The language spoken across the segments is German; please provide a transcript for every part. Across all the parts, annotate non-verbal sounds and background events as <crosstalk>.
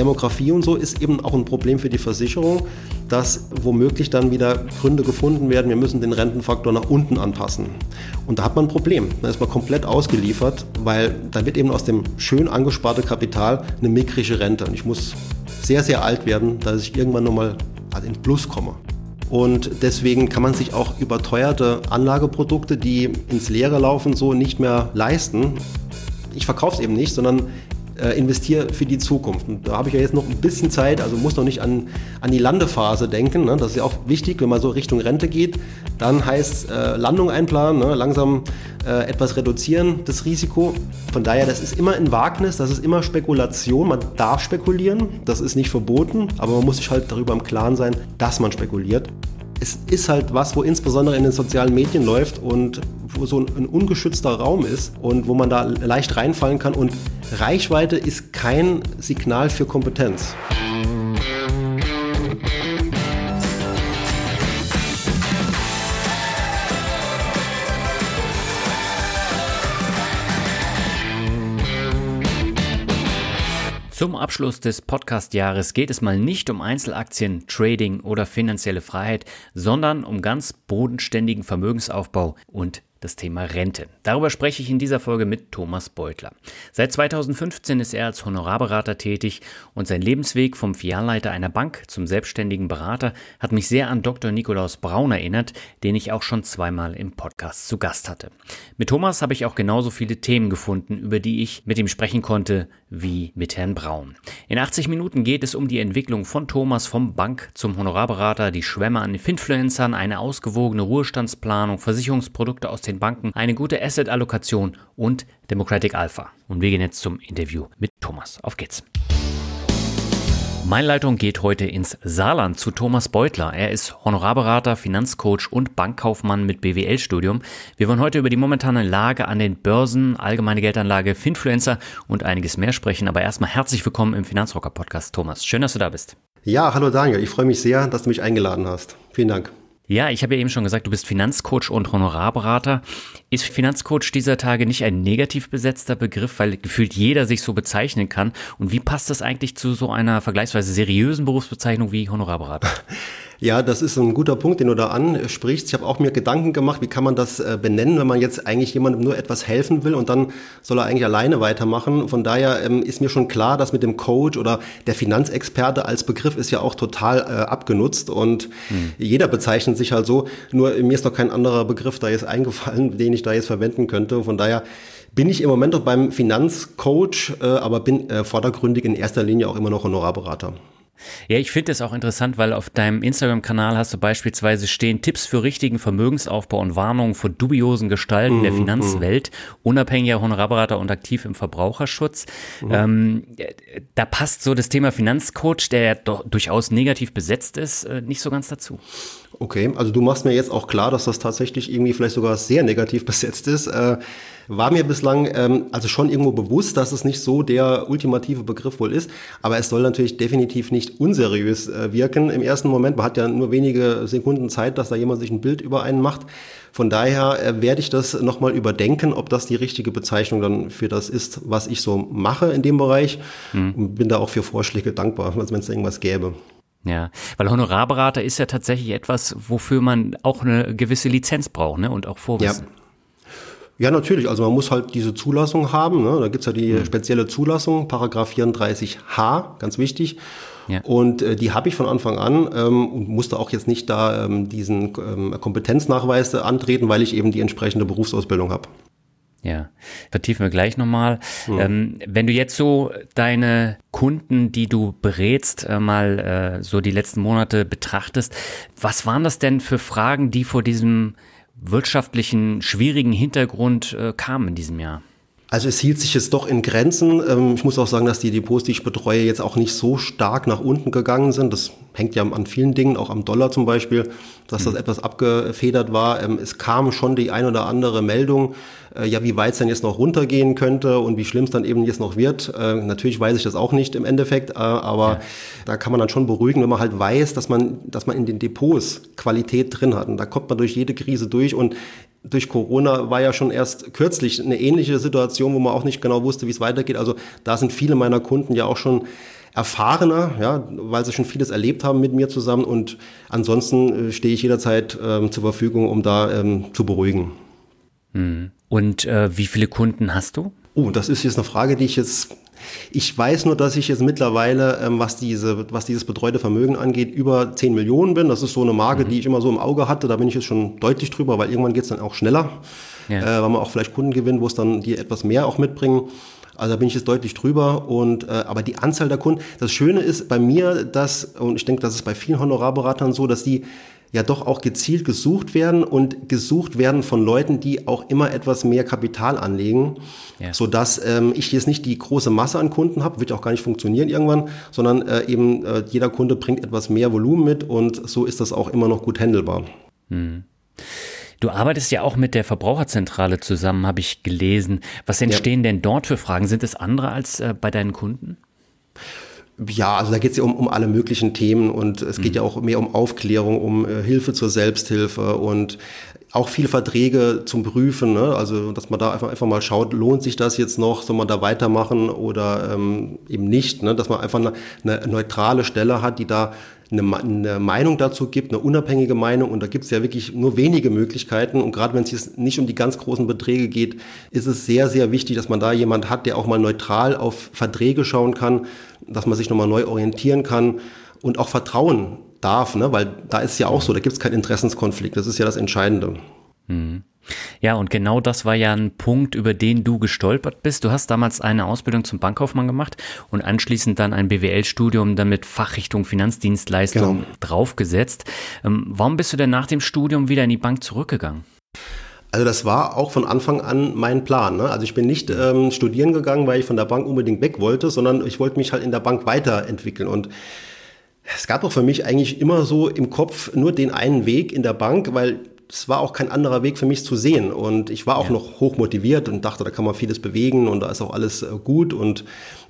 Demografie und so ist eben auch ein Problem für die Versicherung, dass womöglich dann wieder Gründe gefunden werden, wir müssen den Rentenfaktor nach unten anpassen. Und da hat man ein Problem. Da ist man komplett ausgeliefert, weil da wird eben aus dem schön angesparte Kapital eine mickrige Rente. Und ich muss sehr, sehr alt werden, dass ich irgendwann nochmal in Plus komme. Und deswegen kann man sich auch überteuerte Anlageprodukte, die ins Leere laufen, so nicht mehr leisten. Ich verkaufe es eben nicht, sondern äh, investiere für die Zukunft. Und da habe ich ja jetzt noch ein bisschen Zeit, also muss noch nicht an, an die Landephase denken. Ne? Das ist ja auch wichtig, wenn man so Richtung Rente geht. Dann heißt äh, Landung einplanen, ne? langsam äh, etwas reduzieren, das Risiko. Von daher, das ist immer ein Wagnis, das ist immer Spekulation. Man darf spekulieren, das ist nicht verboten, aber man muss sich halt darüber im Klaren sein, dass man spekuliert es ist halt was, wo insbesondere in den sozialen Medien läuft und wo so ein, ungeschützter Raum ist und wo man da leicht reinfallen kann. Und Reichweite ist kein Signal für Kompetenz. Zum Abschluss des Podcast-Jahres geht es mal nicht um Einzelaktien, Trading oder finanzielle Freiheit, sondern um ganz bodenständigen Vermögensaufbau und das Thema Rente. Darüber spreche ich in dieser Folge mit Thomas Beutler. Seit 2015 ist er als Honorarberater tätig und sein Lebensweg vom Filialleiter einer Bank zum selbstständigen Berater hat mich sehr an Dr. Nikolaus Braun erinnert, den ich auch schon zweimal im Podcast zu Gast hatte. Mit Thomas habe ich auch genauso viele Themen gefunden, über die ich mit ihm sprechen konnte, wie mit Herrn Braun. In 80 Minuten geht es um die Entwicklung von Thomas vom Bank zum Honorarberater, die Schwämme an Finfluencern, eine ausgewogene Ruhestandsplanung, Versicherungsprodukte aus den Banken, eine gute Asset-Allokation und Democratic Alpha. Und wir gehen jetzt zum Interview mit Thomas. Auf geht's. Meine Leitung geht heute ins Saarland zu Thomas Beutler. Er ist Honorarberater, Finanzcoach und Bankkaufmann mit BWL-Studium. Wir wollen heute über die momentane Lage an den Börsen, allgemeine Geldanlage, Finfluencer und einiges mehr sprechen. Aber erstmal herzlich willkommen im Finanzrocker Podcast, Thomas. Schön, dass du da bist. Ja, hallo Daniel. Ich freue mich sehr, dass du mich eingeladen hast. Vielen Dank. Ja, ich habe ja eben schon gesagt, du bist Finanzcoach und Honorarberater. Ist Finanzcoach dieser Tage nicht ein negativ besetzter Begriff, weil gefühlt jeder sich so bezeichnen kann? Und wie passt das eigentlich zu so einer vergleichsweise seriösen Berufsbezeichnung wie Honorarberater? <laughs> Ja, das ist ein guter Punkt, den du da ansprichst. Ich habe auch mir Gedanken gemacht, wie kann man das äh, benennen, wenn man jetzt eigentlich jemandem nur etwas helfen will und dann soll er eigentlich alleine weitermachen. Von daher ähm, ist mir schon klar, dass mit dem Coach oder der Finanzexperte als Begriff ist ja auch total äh, abgenutzt und hm. jeder bezeichnet sich halt so. Nur mir ist noch kein anderer Begriff da jetzt eingefallen, den ich da jetzt verwenden könnte. Von daher bin ich im Moment auch beim Finanzcoach, äh, aber bin äh, vordergründig in erster Linie auch immer noch Honorarberater. Ja, ich finde es auch interessant, weil auf deinem Instagram-Kanal hast du beispielsweise stehen Tipps für richtigen Vermögensaufbau und Warnungen vor dubiosen Gestalten mhm, der Finanzwelt, mhm. unabhängiger Honorarberater und aktiv im Verbraucherschutz. Mhm. Ähm, da passt so das Thema Finanzcoach, der ja doch durchaus negativ besetzt ist, äh, nicht so ganz dazu. Okay, also du machst mir jetzt auch klar, dass das tatsächlich irgendwie vielleicht sogar sehr negativ <laughs> besetzt ist. Äh, war mir bislang ähm, also schon irgendwo bewusst, dass es nicht so der ultimative Begriff wohl ist, aber es soll natürlich definitiv nicht unseriös äh, wirken im ersten Moment. Man hat ja nur wenige Sekunden Zeit, dass da jemand sich ein Bild über einen macht. Von daher äh, werde ich das nochmal überdenken, ob das die richtige Bezeichnung dann für das ist, was ich so mache in dem Bereich. Mhm. Und bin da auch für Vorschläge dankbar, wenn es irgendwas gäbe. Ja, weil Honorarberater ist ja tatsächlich etwas, wofür man auch eine gewisse Lizenz braucht ne? und auch Vorwissen. Ja. Ja, natürlich. Also man muss halt diese Zulassung haben. Ne? Da gibt's ja die mhm. spezielle Zulassung, Paragraph 34h, ganz wichtig. Ja. Und äh, die habe ich von Anfang an ähm, und musste auch jetzt nicht da ähm, diesen ähm, Kompetenznachweis antreten, weil ich eben die entsprechende Berufsausbildung habe. Ja, vertiefen wir gleich nochmal. Mhm. Ähm, wenn du jetzt so deine Kunden, die du berätst, äh, mal äh, so die letzten Monate betrachtest, was waren das denn für Fragen, die vor diesem wirtschaftlichen, schwierigen Hintergrund äh, kam in diesem Jahr? Also es hielt sich jetzt doch in Grenzen. Ähm, ich muss auch sagen, dass die Depots, die ich betreue, jetzt auch nicht so stark nach unten gegangen sind. Das hängt ja an vielen Dingen, auch am Dollar zum Beispiel, dass das mhm. etwas abgefedert war. Ähm, es kam schon die ein oder andere Meldung, äh, ja, wie weit es denn jetzt noch runtergehen könnte und wie schlimm es dann eben jetzt noch wird. Äh, natürlich weiß ich das auch nicht im Endeffekt, äh, aber ja. da kann man dann schon beruhigen, wenn man halt weiß, dass man, dass man in den Depots Qualität drin hat. Und da kommt man durch jede Krise durch und durch Corona war ja schon erst kürzlich eine ähnliche Situation, wo man auch nicht genau wusste, wie es weitergeht. Also da sind viele meiner Kunden ja auch schon erfahrener, ja, weil sie schon vieles erlebt haben mit mir zusammen und ansonsten äh, stehe ich jederzeit ähm, zur Verfügung, um da ähm, zu beruhigen. Hm. Und äh, wie viele Kunden hast du? Oh, das ist jetzt eine Frage, die ich jetzt ich weiß nur, dass ich jetzt mittlerweile, ähm, was, diese, was dieses betreute Vermögen angeht, über 10 Millionen bin. Das ist so eine Marke, mhm. die ich immer so im Auge hatte. Da bin ich jetzt schon deutlich drüber, weil irgendwann geht es dann auch schneller, ja. äh, weil man auch vielleicht Kunden gewinnt, wo es dann die etwas mehr auch mitbringen. Also da bin ich jetzt deutlich drüber. Und äh, aber die Anzahl der Kunden, das Schöne ist bei mir, dass, und ich denke, das ist bei vielen Honorarberatern so, dass die ja doch auch gezielt gesucht werden und gesucht werden von Leuten, die auch immer etwas mehr Kapital anlegen, ja. sodass ähm, ich jetzt nicht die große Masse an Kunden habe, wird auch gar nicht funktionieren irgendwann, sondern äh, eben äh, jeder Kunde bringt etwas mehr Volumen mit und so ist das auch immer noch gut handelbar. Hm. Du arbeitest ja auch mit der Verbraucherzentrale zusammen, habe ich gelesen. Was entstehen ja. denn dort für Fragen? Sind es andere als äh, bei deinen Kunden? Ja, also da geht es ja um, um alle möglichen Themen und es geht mhm. ja auch mehr um Aufklärung, um äh, Hilfe zur Selbsthilfe und auch viele Verträge zum Prüfen, ne? also dass man da einfach, einfach mal schaut, lohnt sich das jetzt noch, soll man da weitermachen oder ähm, eben nicht, ne? dass man einfach eine, eine neutrale Stelle hat, die da eine, eine Meinung dazu gibt, eine unabhängige Meinung. Und da gibt es ja wirklich nur wenige Möglichkeiten. Und gerade wenn es jetzt nicht um die ganz großen Beträge geht, ist es sehr, sehr wichtig, dass man da jemand hat, der auch mal neutral auf Verträge schauen kann, dass man sich nochmal neu orientieren kann und auch vertrauen darf, ne? weil da ist ja auch so, da gibt es keinen Interessenskonflikt. Das ist ja das Entscheidende. Mhm. Ja, und genau das war ja ein Punkt, über den du gestolpert bist. Du hast damals eine Ausbildung zum Bankkaufmann gemacht und anschließend dann ein BWL-Studium dann mit Fachrichtung Finanzdienstleistung genau. draufgesetzt. Ähm, warum bist du denn nach dem Studium wieder in die Bank zurückgegangen? Also das war auch von Anfang an mein Plan. Ne? Also ich bin nicht ähm, studieren gegangen, weil ich von der Bank unbedingt weg wollte, sondern ich wollte mich halt in der Bank weiterentwickeln. Und es gab auch für mich eigentlich immer so im Kopf nur den einen Weg in der Bank, weil es war auch kein anderer Weg für mich zu sehen. Und ich war auch ja. noch hoch motiviert und dachte, da kann man vieles bewegen und da ist auch alles äh, gut. Und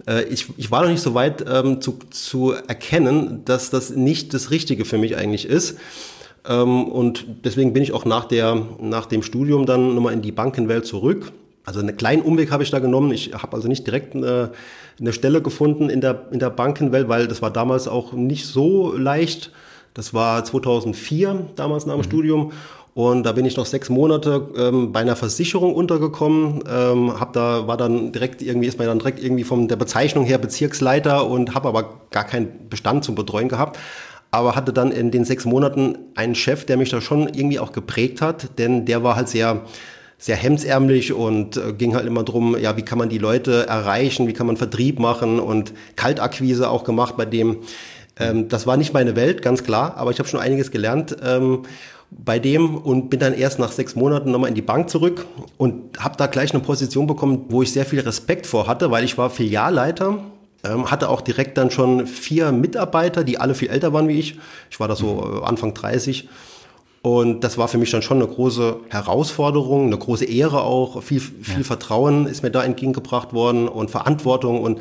äh, ich, ich war noch nicht so weit ähm, zu, zu erkennen, dass das nicht das Richtige für mich eigentlich ist. Ähm, und deswegen bin ich auch nach, der, nach dem Studium dann nochmal in die Bankenwelt zurück. Also einen kleinen Umweg habe ich da genommen. Ich habe also nicht direkt eine, eine Stelle gefunden in der, in der Bankenwelt, weil das war damals auch nicht so leicht. Das war 2004, damals nach dem mhm. Studium. Und da bin ich noch sechs Monate ähm, bei einer Versicherung untergekommen. Ähm, hab da war dann direkt irgendwie ist man dann direkt irgendwie von der Bezeichnung her Bezirksleiter und habe aber gar keinen Bestand zum Betreuen gehabt. Aber hatte dann in den sechs Monaten einen Chef, der mich da schon irgendwie auch geprägt hat, denn der war halt sehr sehr hemdsärmlich und äh, ging halt immer drum, ja, wie kann man die Leute erreichen, wie kann man Vertrieb machen und Kaltakquise auch gemacht bei dem. Ähm, das war nicht meine Welt, ganz klar, aber ich habe schon einiges gelernt. Ähm, bei dem und bin dann erst nach sechs Monaten nochmal in die Bank zurück und habe da gleich eine Position bekommen, wo ich sehr viel Respekt vor hatte, weil ich war Filialleiter, ähm, hatte auch direkt dann schon vier Mitarbeiter, die alle viel älter waren wie ich. Ich war da so äh, Anfang 30. Und das war für mich dann schon eine große Herausforderung, eine große Ehre auch. Viel, viel ja. Vertrauen ist mir da entgegengebracht worden und Verantwortung und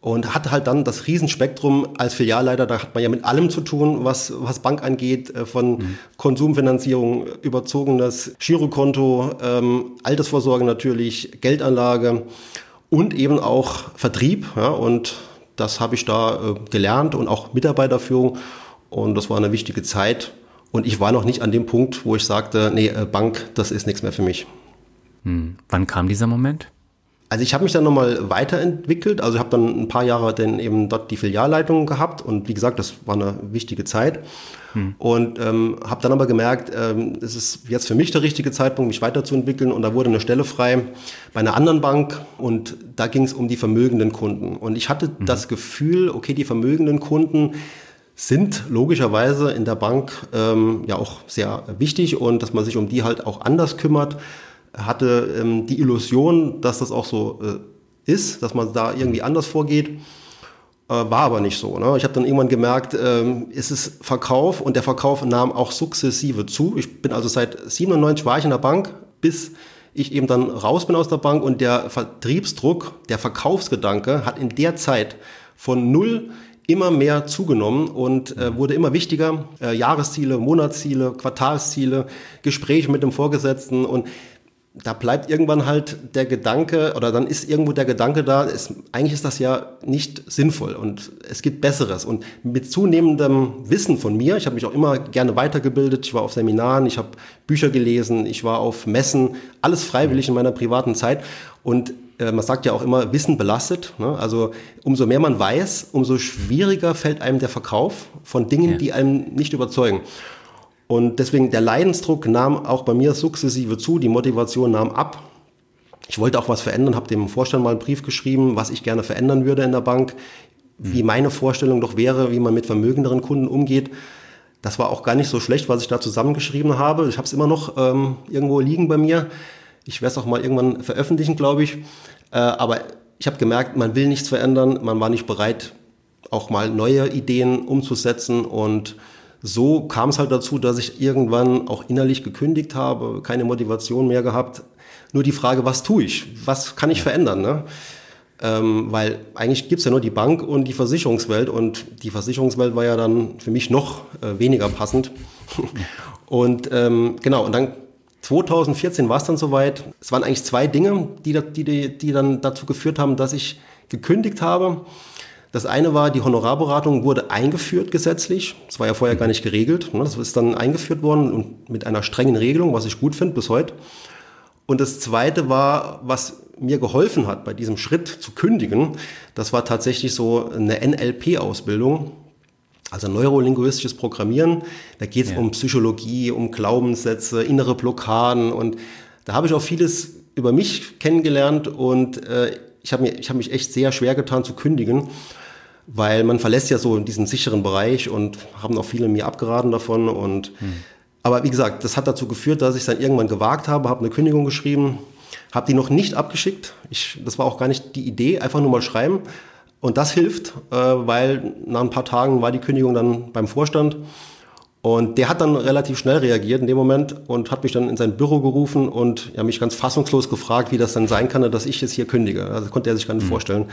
und hat halt dann das Riesenspektrum als Filialleiter, da hat man ja mit allem zu tun, was, was Bank angeht, äh, von mhm. Konsumfinanzierung, überzogenes Girokonto, ähm, Altersvorsorge natürlich, Geldanlage und eben auch Vertrieb. Ja, und das habe ich da äh, gelernt und auch Mitarbeiterführung. Und das war eine wichtige Zeit. Und ich war noch nicht an dem Punkt, wo ich sagte, nee, äh, Bank, das ist nichts mehr für mich. Hm. Wann kam dieser Moment? Also ich habe mich dann nochmal weiterentwickelt. Also ich habe dann ein paar Jahre dann eben dort die Filialleitung gehabt und wie gesagt, das war eine wichtige Zeit. Hm. Und ähm, habe dann aber gemerkt, ähm, es ist jetzt für mich der richtige Zeitpunkt, mich weiterzuentwickeln. Und da wurde eine Stelle frei bei einer anderen Bank und da ging es um die vermögenden Kunden. Und ich hatte hm. das Gefühl, okay, die vermögenden Kunden sind logischerweise in der Bank ähm, ja auch sehr wichtig und dass man sich um die halt auch anders kümmert hatte ähm, die Illusion, dass das auch so äh, ist, dass man da irgendwie anders vorgeht. Äh, war aber nicht so. Ne? Ich habe dann irgendwann gemerkt, ähm, es ist Verkauf und der Verkauf nahm auch sukzessive zu. Ich bin also seit 97 war ich in der Bank, bis ich eben dann raus bin aus der Bank und der Vertriebsdruck, der Verkaufsgedanke hat in der Zeit von null immer mehr zugenommen und äh, wurde immer wichtiger. Äh, Jahresziele, Monatsziele, Quartalsziele, Gespräche mit dem Vorgesetzten und da bleibt irgendwann halt der Gedanke, oder dann ist irgendwo der Gedanke da, ist, eigentlich ist das ja nicht sinnvoll und es gibt Besseres. Und mit zunehmendem Wissen von mir, ich habe mich auch immer gerne weitergebildet, ich war auf Seminaren, ich habe Bücher gelesen, ich war auf Messen, alles freiwillig in meiner privaten Zeit. Und äh, man sagt ja auch immer, Wissen belastet. Ne? Also umso mehr man weiß, umso schwieriger fällt einem der Verkauf von Dingen, ja. die einem nicht überzeugen. Und deswegen der Leidensdruck nahm auch bei mir sukzessive zu, die Motivation nahm ab. Ich wollte auch was verändern, habe dem Vorstand mal einen Brief geschrieben, was ich gerne verändern würde in der Bank, wie meine Vorstellung doch wäre, wie man mit vermögenderen Kunden umgeht. Das war auch gar nicht so schlecht, was ich da zusammengeschrieben habe. Ich habe es immer noch ähm, irgendwo liegen bei mir. Ich werde es auch mal irgendwann veröffentlichen, glaube ich. Äh, aber ich habe gemerkt, man will nichts verändern, man war nicht bereit, auch mal neue Ideen umzusetzen und so kam es halt dazu, dass ich irgendwann auch innerlich gekündigt habe, keine Motivation mehr gehabt. Nur die Frage, was tue ich? Was kann ich verändern? Ne? Ähm, weil eigentlich gibt's ja nur die Bank und die Versicherungswelt und die Versicherungswelt war ja dann für mich noch äh, weniger passend. <laughs> und ähm, genau, und dann 2014 war es dann soweit. Es waren eigentlich zwei Dinge, die, die, die dann dazu geführt haben, dass ich gekündigt habe. Das eine war, die Honorarberatung wurde eingeführt gesetzlich. Das war ja vorher gar nicht geregelt. Ne? Das ist dann eingeführt worden und mit einer strengen Regelung, was ich gut finde bis heute. Und das zweite war, was mir geholfen hat, bei diesem Schritt zu kündigen, das war tatsächlich so eine NLP-Ausbildung, also neurolinguistisches Programmieren. Da geht es ja. um Psychologie, um Glaubenssätze, innere Blockaden und da habe ich auch vieles über mich kennengelernt und äh, ich habe hab mich echt sehr schwer getan zu kündigen weil man verlässt ja so in diesen sicheren Bereich und haben auch viele mir abgeraten davon. Und hm. aber wie gesagt, das hat dazu geführt, dass ich es dann irgendwann gewagt habe, habe eine Kündigung geschrieben, habe die noch nicht abgeschickt. Ich, das war auch gar nicht die Idee, einfach nur mal schreiben. Und das hilft, äh, weil nach ein paar Tagen war die Kündigung dann beim Vorstand. Und der hat dann relativ schnell reagiert in dem Moment und hat mich dann in sein Büro gerufen und ja, mich ganz fassungslos gefragt, wie das dann sein kann, dass ich jetzt hier kündige. Also konnte er sich gar nicht mhm. vorstellen.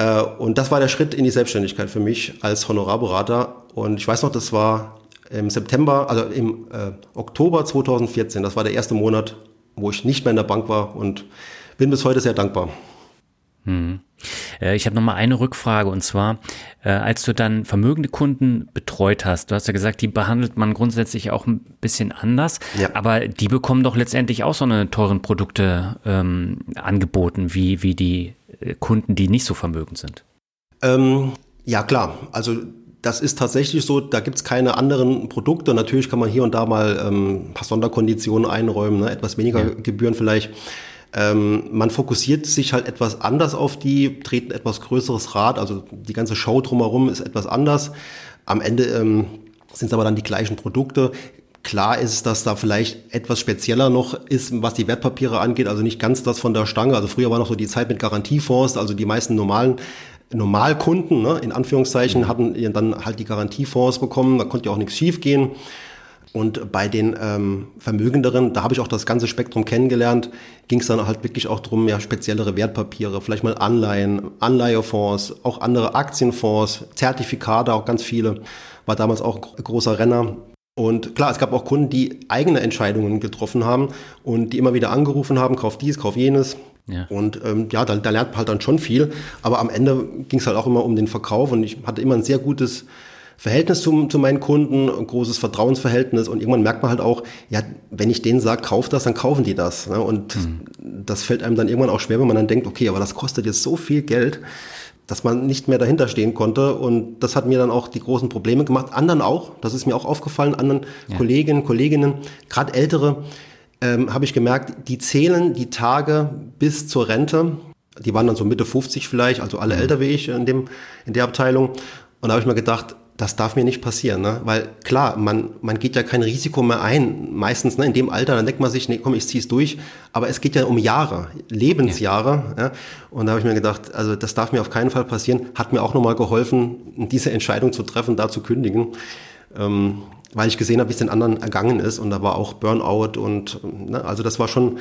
Äh, und das war der Schritt in die Selbstständigkeit für mich als Honorarberater. Und ich weiß noch, das war im September, also im äh, Oktober 2014. Das war der erste Monat, wo ich nicht mehr in der Bank war und bin bis heute sehr dankbar. Hm. Ich habe noch mal eine Rückfrage und zwar, äh, als du dann vermögende Kunden betreut hast, du hast ja gesagt, die behandelt man grundsätzlich auch ein bisschen anders, ja. aber die bekommen doch letztendlich auch so eine teuren Produkte ähm, angeboten, wie, wie die Kunden, die nicht so vermögend sind? Ähm, ja, klar. Also das ist tatsächlich so, da gibt es keine anderen Produkte. Natürlich kann man hier und da mal ähm, ein paar Sonderkonditionen einräumen, ne? etwas weniger ja. Gebühren vielleicht. Ähm, man fokussiert sich halt etwas anders auf die, treten etwas größeres Rad, also die ganze Show drumherum ist etwas anders. Am Ende ähm, sind es aber dann die gleichen Produkte. Klar ist, dass da vielleicht etwas spezieller noch ist, was die Wertpapiere angeht, also nicht ganz das von der Stange. Also früher war noch so die Zeit mit Garantiefonds, also die meisten normalen Normalkunden, ne, in Anführungszeichen, hatten dann halt die Garantiefonds bekommen, da konnte ja auch nichts schiefgehen. Und bei den ähm, Vermögenderen, da habe ich auch das ganze Spektrum kennengelernt, ging es dann halt wirklich auch drum, ja, speziellere Wertpapiere, vielleicht mal Anleihen, Anleihefonds, auch andere Aktienfonds, Zertifikate, auch ganz viele, war damals auch ein großer Renner. Und klar, es gab auch Kunden, die eigene Entscheidungen getroffen haben und die immer wieder angerufen haben, kauf dies, kauf jenes. Ja. Und ähm, ja, da, da lernt man halt dann schon viel. Aber am Ende ging es halt auch immer um den Verkauf und ich hatte immer ein sehr gutes Verhältnis zu, zu meinen Kunden, ein großes Vertrauensverhältnis und irgendwann merkt man halt auch, ja, wenn ich denen sage, kauf das, dann kaufen die das. Ne? Und mhm. das fällt einem dann irgendwann auch schwer, wenn man dann denkt, okay, aber das kostet jetzt so viel Geld dass man nicht mehr dahinter stehen konnte. Und das hat mir dann auch die großen Probleme gemacht. Anderen auch, das ist mir auch aufgefallen, anderen ja. Kolleginnen, Kolleginnen, gerade ältere, ähm, habe ich gemerkt, die zählen die Tage bis zur Rente. Die waren dann so Mitte 50 vielleicht, also alle mhm. älter wie ich in, dem, in der Abteilung. Und da habe ich mir gedacht, das darf mir nicht passieren, ne? weil klar, man, man geht ja kein Risiko mehr ein, meistens ne, in dem Alter, dann denkt man sich, nee, komm, ich zieh's durch, aber es geht ja um Jahre, Lebensjahre ja. ja? und da habe ich mir gedacht, also das darf mir auf keinen Fall passieren, hat mir auch nochmal geholfen, diese Entscheidung zu treffen, da zu kündigen, ähm, weil ich gesehen habe, wie es den anderen ergangen ist und da war auch Burnout und ne, also das war schon,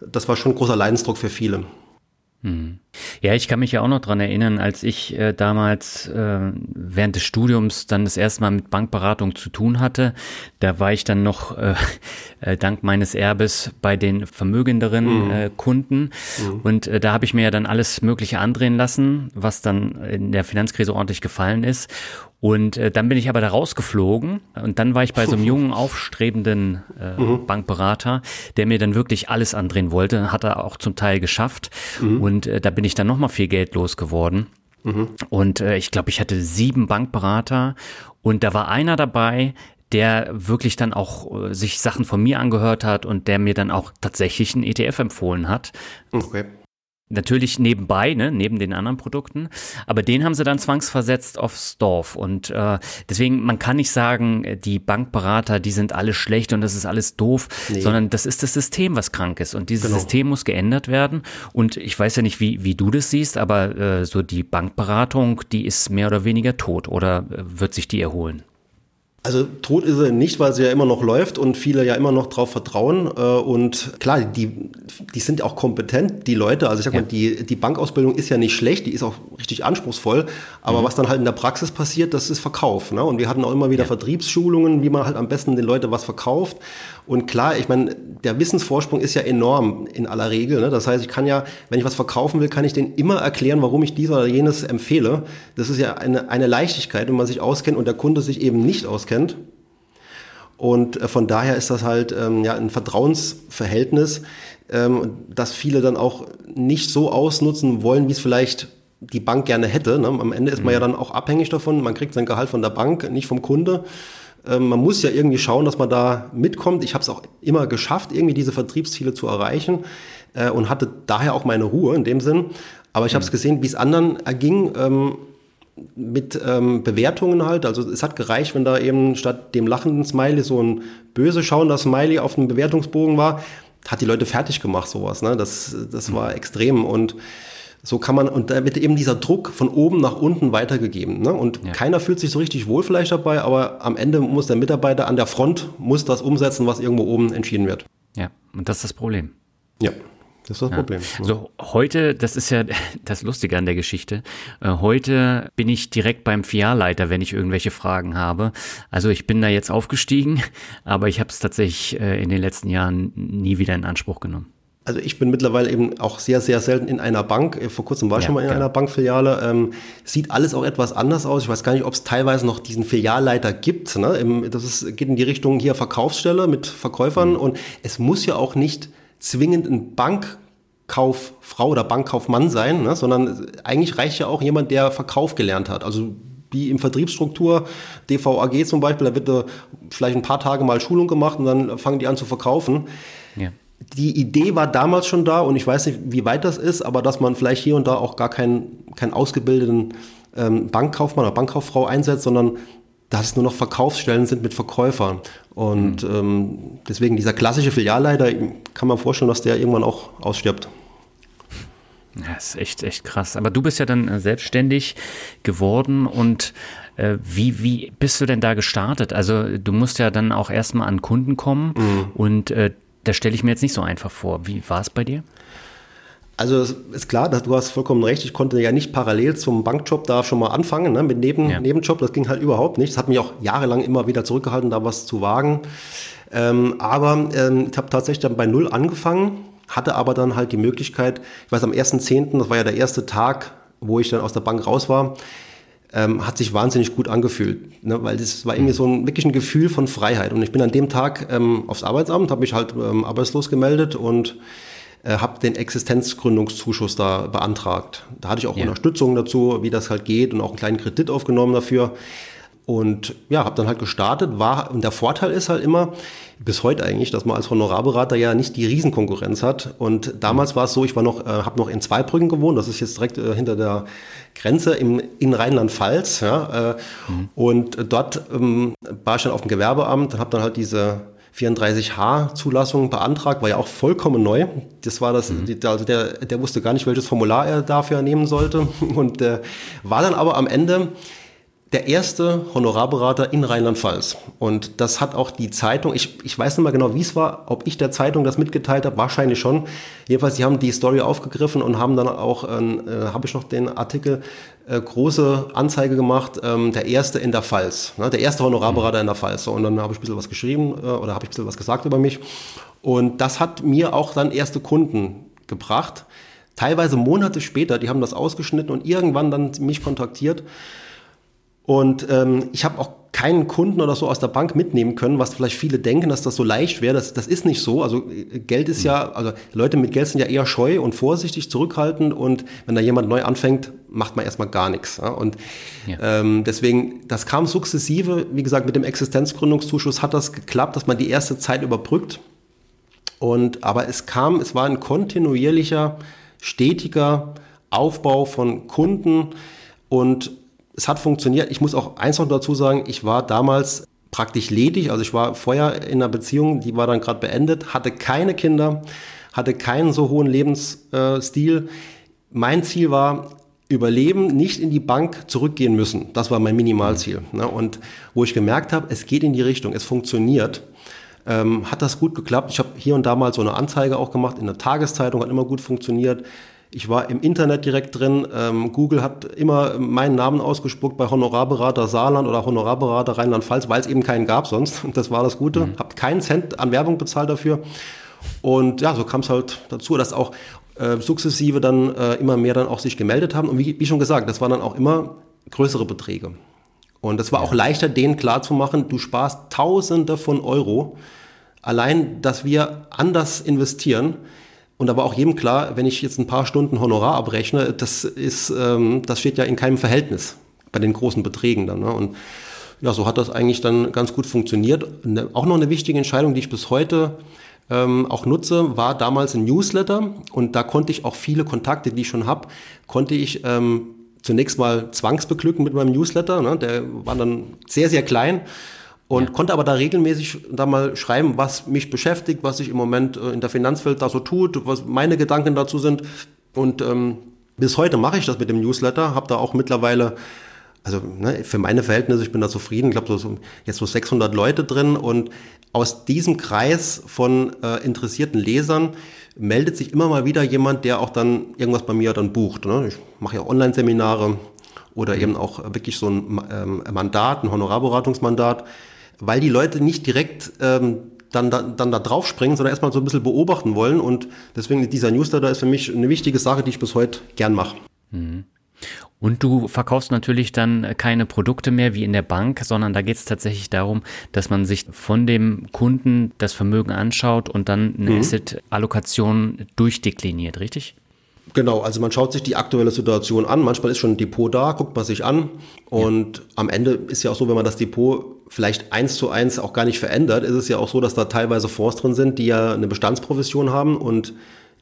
das war schon großer Leidensdruck für viele. Hm. Ja, ich kann mich ja auch noch dran erinnern, als ich äh, damals äh, während des Studiums dann das erste Mal mit Bankberatung zu tun hatte. Da war ich dann noch äh, <laughs> äh, dank meines Erbes bei den vermögenderen mhm. äh, Kunden. Mhm. Und äh, da habe ich mir ja dann alles Mögliche andrehen lassen, was dann in der Finanzkrise ordentlich gefallen ist. Und äh, dann bin ich aber da rausgeflogen und dann war ich bei so einem <laughs> jungen, aufstrebenden äh, mhm. Bankberater, der mir dann wirklich alles andrehen wollte, hat er auch zum Teil geschafft. Mhm. Und äh, da bin ich dann nochmal viel Geld losgeworden. Mhm. Und äh, ich glaube, ich hatte sieben Bankberater und da war einer dabei, der wirklich dann auch äh, sich Sachen von mir angehört hat und der mir dann auch tatsächlich einen ETF empfohlen hat. Okay. Natürlich nebenbei, ne, neben den anderen Produkten. Aber den haben sie dann zwangsversetzt aufs Dorf. Und äh, deswegen, man kann nicht sagen, die Bankberater, die sind alle schlecht und das ist alles doof, nee. sondern das ist das System, was krank ist. Und dieses genau. System muss geändert werden. Und ich weiß ja nicht, wie, wie du das siehst, aber äh, so die Bankberatung, die ist mehr oder weniger tot oder äh, wird sich die erholen? Also tot ist er nicht, weil sie ja immer noch läuft und viele ja immer noch drauf vertrauen. Äh, und klar, die, die sind ja auch kompetent, die Leute. Also ich sag ja. mal, die, die Bankausbildung ist ja nicht schlecht, die ist auch richtig anspruchsvoll. Aber mhm. was dann halt in der Praxis passiert, das ist Verkauf. Ne? Und wir hatten auch immer wieder ja. Vertriebsschulungen, wie man halt am besten den Leuten was verkauft. Und klar, ich meine, der Wissensvorsprung ist ja enorm in aller Regel. Ne? Das heißt, ich kann ja, wenn ich was verkaufen will, kann ich denen immer erklären, warum ich dies oder jenes empfehle. Das ist ja eine, eine Leichtigkeit, wenn man sich auskennt und der Kunde sich eben nicht auskennt. Und äh, von daher ist das halt ähm, ja ein Vertrauensverhältnis, ähm, das viele dann auch nicht so ausnutzen wollen, wie es vielleicht die Bank gerne hätte. Ne? Am Ende ist man ja mhm. dann auch abhängig davon. Man kriegt sein Gehalt von der Bank, nicht vom Kunde. Ähm, man muss ja irgendwie schauen, dass man da mitkommt. Ich habe es auch immer geschafft, irgendwie diese Vertriebsziele zu erreichen äh, und hatte daher auch meine Ruhe in dem Sinn. Aber ich habe es mhm. gesehen, wie es anderen erging ähm, mit ähm, Bewertungen halt. Also es hat gereicht, wenn da eben statt dem lachenden Smiley so ein böse schauender Smiley auf dem Bewertungsbogen war, hat die Leute fertig gemacht, sowas. Ne? Das, das war mhm. extrem und so kann man, und da wird eben dieser Druck von oben nach unten weitergegeben. Ne? Und ja. keiner fühlt sich so richtig wohl vielleicht dabei, aber am Ende muss der Mitarbeiter an der Front, muss das umsetzen, was irgendwo oben entschieden wird. Ja, und das ist das Problem. Ja. Das ist das ja. Problem. So, heute, das ist ja <laughs> das Lustige an der Geschichte. Äh, heute bin ich direkt beim Filialleiter, wenn ich irgendwelche Fragen habe. Also ich bin da jetzt aufgestiegen, <laughs> aber ich habe es tatsächlich äh, in den letzten Jahren nie wieder in Anspruch genommen. Also ich bin mittlerweile eben auch sehr, sehr selten in einer Bank. Vor kurzem war ich ja, schon mal in ja. einer Bankfiliale. Ähm, sieht alles auch etwas anders aus. Ich weiß gar nicht, ob es teilweise noch diesen Filialleiter gibt. Ne? Das ist, geht in die Richtung hier Verkaufsstelle mit Verkäufern. Mhm. Und es muss ja auch nicht zwingend ein Bankkauffrau oder Bankkaufmann sein, ne? sondern eigentlich reicht ja auch jemand, der Verkauf gelernt hat. Also wie im Vertriebsstruktur, DVAG zum Beispiel, da wird da vielleicht ein paar Tage mal Schulung gemacht und dann fangen die an zu verkaufen. Die Idee war damals schon da und ich weiß nicht, wie weit das ist, aber dass man vielleicht hier und da auch gar keinen, keinen ausgebildeten ähm, Bankkaufmann oder Bankkauffrau einsetzt, sondern dass es nur noch Verkaufsstellen sind mit Verkäufern. Und mhm. ähm, deswegen dieser klassische Filialleiter, kann man vorstellen, dass der irgendwann auch ausstirbt. Ja, ist echt, echt krass. Aber du bist ja dann äh, selbstständig geworden und äh, wie, wie bist du denn da gestartet? Also du musst ja dann auch erstmal an Kunden kommen mhm. und äh, das stelle ich mir jetzt nicht so einfach vor. Wie war es bei dir? Also ist klar, du hast vollkommen recht. Ich konnte ja nicht parallel zum Bankjob da schon mal anfangen ne, mit Neben, ja. Nebenjob. Das ging halt überhaupt nicht. Das hat mich auch jahrelang immer wieder zurückgehalten, da was zu wagen. Ähm, aber ähm, ich habe tatsächlich dann bei Null angefangen, hatte aber dann halt die Möglichkeit, ich weiß am 1.10., das war ja der erste Tag, wo ich dann aus der Bank raus war, ähm, hat sich wahnsinnig gut angefühlt, ne? weil das war irgendwie so ein wirklich ein Gefühl von Freiheit. Und ich bin an dem Tag ähm, aufs Arbeitsamt, habe mich halt ähm, arbeitslos gemeldet und äh, habe den Existenzgründungszuschuss da beantragt. Da hatte ich auch ja. Unterstützung dazu, wie das halt geht und auch einen kleinen Kredit aufgenommen dafür. Und ja, habe dann halt gestartet. War, und der Vorteil ist halt immer, bis heute eigentlich, dass man als Honorarberater ja nicht die Riesenkonkurrenz hat. Und damals war es so, ich war noch, äh, habe noch in Zweibrücken gewohnt, das ist jetzt direkt äh, hinter der Grenze im, in Rheinland-Pfalz. Ja, äh, mhm. Und dort ähm, war ich dann auf dem Gewerbeamt und habe dann halt diese 34H-Zulassung beantragt, war ja auch vollkommen neu. Das war das, mhm. also der, der wusste gar nicht, welches Formular er dafür nehmen sollte. <laughs> Und äh, war dann aber am Ende der erste Honorarberater in Rheinland-Pfalz. Und das hat auch die Zeitung, ich, ich weiß nicht mal genau, wie es war, ob ich der Zeitung das mitgeteilt habe, wahrscheinlich schon. Jedenfalls, sie haben die Story aufgegriffen und haben dann auch, äh, habe ich noch den Artikel, äh, große Anzeige gemacht, ähm, der erste in der Pfalz, ne, der erste Honorarberater in der Pfalz. So, und dann habe ich ein bisschen was geschrieben äh, oder habe ich ein bisschen was gesagt über mich. Und das hat mir auch dann erste Kunden gebracht. Teilweise Monate später, die haben das ausgeschnitten und irgendwann dann mich kontaktiert und ähm, ich habe auch keinen Kunden oder so aus der Bank mitnehmen können, was vielleicht viele denken, dass das so leicht wäre. Das, das ist nicht so. Also äh, Geld ist ja, also Leute mit Geld sind ja eher scheu und vorsichtig, zurückhaltend und wenn da jemand neu anfängt, macht man erstmal gar nichts. Ja? Und ja. ähm, deswegen, das kam sukzessive, wie gesagt, mit dem Existenzgründungszuschuss hat das geklappt, dass man die erste Zeit überbrückt. Und aber es kam, es war ein kontinuierlicher, stetiger Aufbau von Kunden und es hat funktioniert. Ich muss auch eins noch dazu sagen, ich war damals praktisch ledig, also ich war vorher in einer Beziehung, die war dann gerade beendet, hatte keine Kinder, hatte keinen so hohen Lebensstil. Mein Ziel war, überleben, nicht in die Bank zurückgehen müssen. Das war mein Minimalziel. Ne? Und wo ich gemerkt habe, es geht in die Richtung, es funktioniert, ähm, hat das gut geklappt. Ich habe hier und da mal so eine Anzeige auch gemacht in der Tageszeitung, hat immer gut funktioniert. Ich war im Internet direkt drin. Ähm, Google hat immer meinen Namen ausgespuckt bei Honorarberater Saarland oder Honorarberater Rheinland-Pfalz, weil es eben keinen gab sonst. <laughs> Das war das Gute. Mhm. Hab keinen Cent an Werbung bezahlt dafür. Und ja, so kam es halt dazu, dass auch äh, sukzessive dann äh, immer mehr dann auch sich gemeldet haben. Und wie, wie schon gesagt, das waren dann auch immer größere Beträge. Und es war auch leichter, denen klarzumachen, du sparst Tausende von Euro. Allein, dass wir anders investieren, und war auch jedem klar, wenn ich jetzt ein paar Stunden Honorar abrechne, das ist, ähm, das steht ja in keinem Verhältnis bei den großen Beträgen dann. Ne? Und ja, so hat das eigentlich dann ganz gut funktioniert. Ne, auch noch eine wichtige Entscheidung, die ich bis heute ähm, auch nutze, war damals ein Newsletter und da konnte ich auch viele Kontakte, die ich schon habe, konnte ich ähm, zunächst mal zwangsbeglücken mit meinem Newsletter. Ne? Der war dann sehr, sehr klein und ja. konnte aber da regelmäßig da mal schreiben, was mich beschäftigt, was sich im Moment äh, in der Finanzwelt da so tut, was meine Gedanken dazu sind. Und ähm, bis heute mache ich das mit dem Newsletter, habe da auch mittlerweile, also ne, für meine Verhältnisse, ich bin da zufrieden, ich glaube so, jetzt so 600 Leute drin und aus diesem Kreis von äh, interessierten Lesern meldet sich immer mal wieder jemand, der auch dann irgendwas bei mir dann bucht. Ne? Ich mache ja Online-Seminare oder mhm. eben auch wirklich so ein ähm, Mandat, ein Honorarberatungsmandat weil die Leute nicht direkt ähm, dann, dann, dann da drauf springen, sondern erstmal so ein bisschen beobachten wollen. Und deswegen dieser Newsletter ist für mich eine wichtige Sache, die ich bis heute gern mache. Mhm. Und du verkaufst natürlich dann keine Produkte mehr wie in der Bank, sondern da geht es tatsächlich darum, dass man sich von dem Kunden das Vermögen anschaut und dann eine mhm. Asset-Allokation durchdekliniert, richtig? Genau, also man schaut sich die aktuelle Situation an. Manchmal ist schon ein Depot da, guckt man sich an. Und ja. am Ende ist ja auch so, wenn man das Depot vielleicht eins zu eins auch gar nicht verändert, ist es ja auch so, dass da teilweise Fonds drin sind, die ja eine Bestandsprovision haben und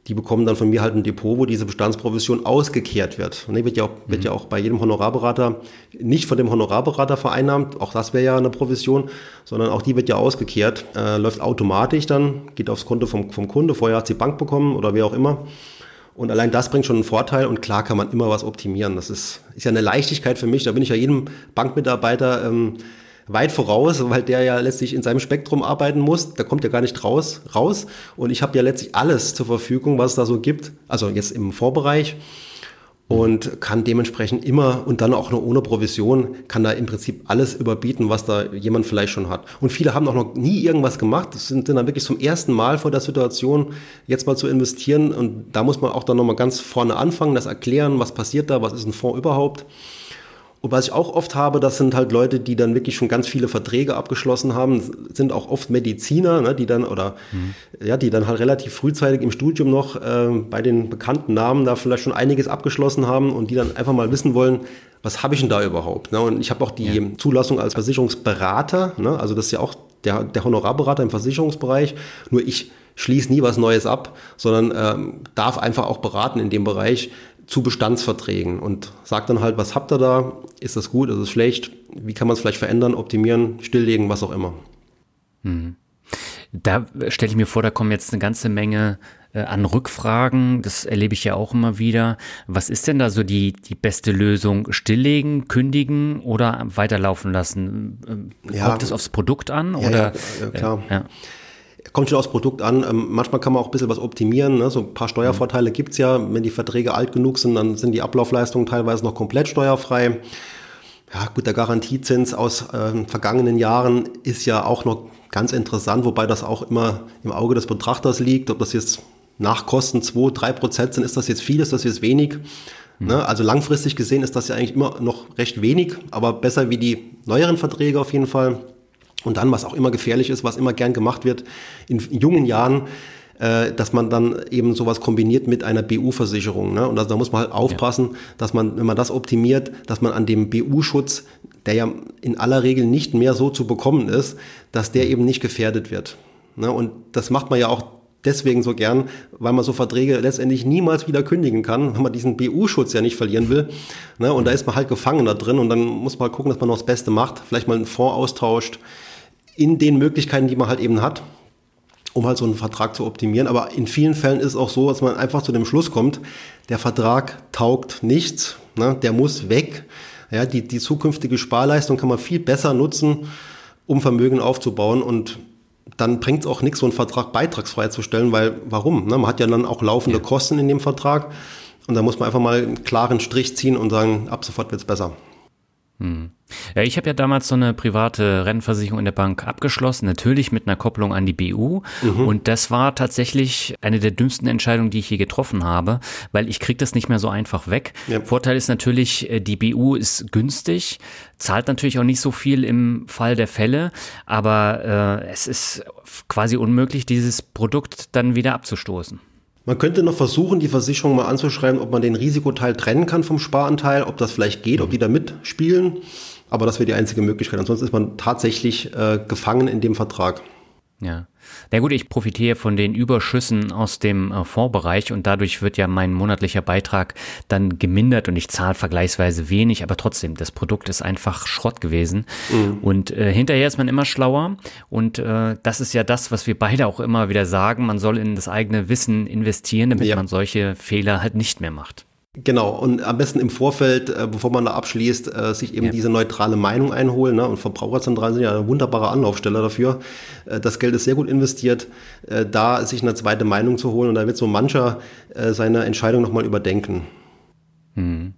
die bekommen dann von mir halt ein Depot, wo diese Bestandsprovision ausgekehrt wird. Und die wird ja auch, wird ja mhm. auch bei jedem Honorarberater nicht von dem Honorarberater vereinnahmt, auch das wäre ja eine Provision, sondern auch die wird ja ausgekehrt, äh, läuft automatisch dann, geht aufs Konto vom, vom Kunde, vorher hat sie Bank bekommen oder wer auch immer. Und allein das bringt schon einen Vorteil und klar kann man immer was optimieren. Das ist, ist ja eine Leichtigkeit für mich. Da bin ich ja jedem Bankmitarbeiter ähm, weit voraus, weil der ja letztlich in seinem Spektrum arbeiten muss. Da kommt ja gar nicht raus. raus. Und ich habe ja letztlich alles zur Verfügung, was es da so gibt. Also jetzt im Vorbereich und kann dementsprechend immer und dann auch nur ohne Provision kann da im Prinzip alles überbieten, was da jemand vielleicht schon hat. Und viele haben auch noch nie irgendwas gemacht, sind dann wirklich zum ersten Mal vor der Situation, jetzt mal zu investieren und da muss man auch dann nochmal ganz vorne anfangen, das erklären, was passiert da, was ist ein Fonds überhaupt und was ich auch oft habe, das sind halt Leute, die dann wirklich schon ganz viele Verträge abgeschlossen haben, sind auch oft Mediziner, ne, die dann oder mhm. ja, die dann halt relativ frühzeitig im Studium noch äh, bei den bekannten Namen da vielleicht schon einiges abgeschlossen haben und die dann einfach mal wissen wollen, was habe ich denn da überhaupt? Ne? Und ich habe auch die ja. Zulassung als Versicherungsberater, ne? also das ist ja auch der, der Honorarberater im Versicherungsbereich, nur ich schließe nie was Neues ab, sondern ähm, darf einfach auch beraten in dem Bereich, zu Bestandsverträgen und sagt dann halt, was habt ihr da? Ist das gut? Ist es schlecht? Wie kann man es vielleicht verändern, optimieren, stilllegen, was auch immer? Hm. Da stelle ich mir vor, da kommen jetzt eine ganze Menge äh, an Rückfragen. Das erlebe ich ja auch immer wieder. Was ist denn da so die, die beste Lösung? Stilllegen, kündigen oder weiterlaufen lassen? Ähm, ja, Kommt es aufs Produkt an? Ja, oder? Ja, klar. Äh, ja. Kommt schon aufs Produkt an. Ähm, manchmal kann man auch ein bisschen was optimieren. Ne? So ein paar Steuervorteile gibt es ja. Wenn die Verträge alt genug sind, dann sind die Ablaufleistungen teilweise noch komplett steuerfrei. Ja, gut, der Garantiezins aus äh, vergangenen Jahren ist ja auch noch ganz interessant, wobei das auch immer im Auge des Betrachters liegt, ob das jetzt nach Kosten 2, 3 Prozent sind, ist das jetzt viel, ist das jetzt wenig? Mhm. Ne? Also langfristig gesehen ist das ja eigentlich immer noch recht wenig, aber besser wie die neueren Verträge auf jeden Fall. Und dann, was auch immer gefährlich ist, was immer gern gemacht wird, in jungen Jahren äh, dass man dann eben sowas kombiniert mit einer BU-Versicherung. Ne? Und also da muss man halt aufpassen, ja. dass man, wenn man das optimiert, dass man an dem BU-Schutz, der ja in aller Regel nicht mehr so zu bekommen ist, dass der eben nicht gefährdet wird. Ne? Und das macht man ja auch deswegen so gern, weil man so Verträge letztendlich niemals wieder kündigen kann, wenn man diesen BU-Schutz ja nicht verlieren will. Ne? Und da ist man halt gefangen da drin und dann muss man halt gucken, dass man noch das Beste macht, vielleicht mal einen Fonds austauscht in den Möglichkeiten, die man halt eben hat um halt so einen Vertrag zu optimieren. Aber in vielen Fällen ist es auch so, dass man einfach zu dem Schluss kommt, der Vertrag taugt nichts, ne? der muss weg. Ja, die, die zukünftige Sparleistung kann man viel besser nutzen, um Vermögen aufzubauen und dann bringt es auch nichts, so einen Vertrag beitragsfrei zu stellen, weil warum? Ne? Man hat ja dann auch laufende ja. Kosten in dem Vertrag und da muss man einfach mal einen klaren Strich ziehen und sagen, ab sofort wird es besser. Hm. Ja, ich habe ja damals so eine private Rennversicherung in der Bank abgeschlossen, natürlich mit einer Kopplung an die BU. Mhm. Und das war tatsächlich eine der dümmsten Entscheidungen, die ich je getroffen habe, weil ich kriege das nicht mehr so einfach weg. Ja. Vorteil ist natürlich, äh, die BU ist günstig, zahlt natürlich auch nicht so viel im Fall der Fälle, aber äh, es ist quasi unmöglich, dieses Produkt dann wieder abzustoßen. Man könnte noch versuchen, die Versicherung mal anzuschreiben, ob man den Risikoteil trennen kann vom Sparanteil, ob das vielleicht geht, ob die da mitspielen. Aber das wäre die einzige Möglichkeit. Ansonsten ist man tatsächlich äh, gefangen in dem Vertrag. Ja. Na gut, ich profitiere von den Überschüssen aus dem äh, Fondsbereich und dadurch wird ja mein monatlicher Beitrag dann gemindert und ich zahle vergleichsweise wenig, aber trotzdem, das Produkt ist einfach Schrott gewesen. Mhm. Und äh, hinterher ist man immer schlauer und äh, das ist ja das, was wir beide auch immer wieder sagen, man soll in das eigene Wissen investieren, damit ja. man solche Fehler halt nicht mehr macht. Genau, und am besten im Vorfeld, äh, bevor man da abschließt, äh, sich eben ja. diese neutrale Meinung einholen. Ne? Und Verbraucherzentralen sind ja eine wunderbare Anlaufstelle dafür. Äh, das Geld ist sehr gut investiert, da sich eine zweite Meinung zu holen. Und da wird so mancher seine Entscheidung nochmal überdenken. Hm.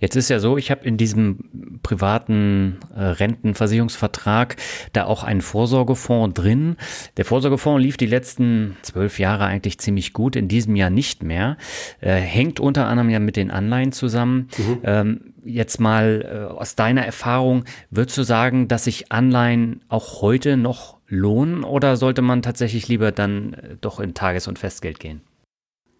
Jetzt ist ja so, ich habe in diesem privaten äh, Rentenversicherungsvertrag da auch einen Vorsorgefonds drin. Der Vorsorgefonds lief die letzten zwölf Jahre eigentlich ziemlich gut, in diesem Jahr nicht mehr. Äh, hängt unter anderem ja mit den Anleihen zusammen. Mhm. Ähm, jetzt mal äh, aus deiner Erfahrung, würdest du sagen, dass sich Anleihen auch heute noch lohnen oder sollte man tatsächlich lieber dann äh, doch in Tages- und Festgeld gehen?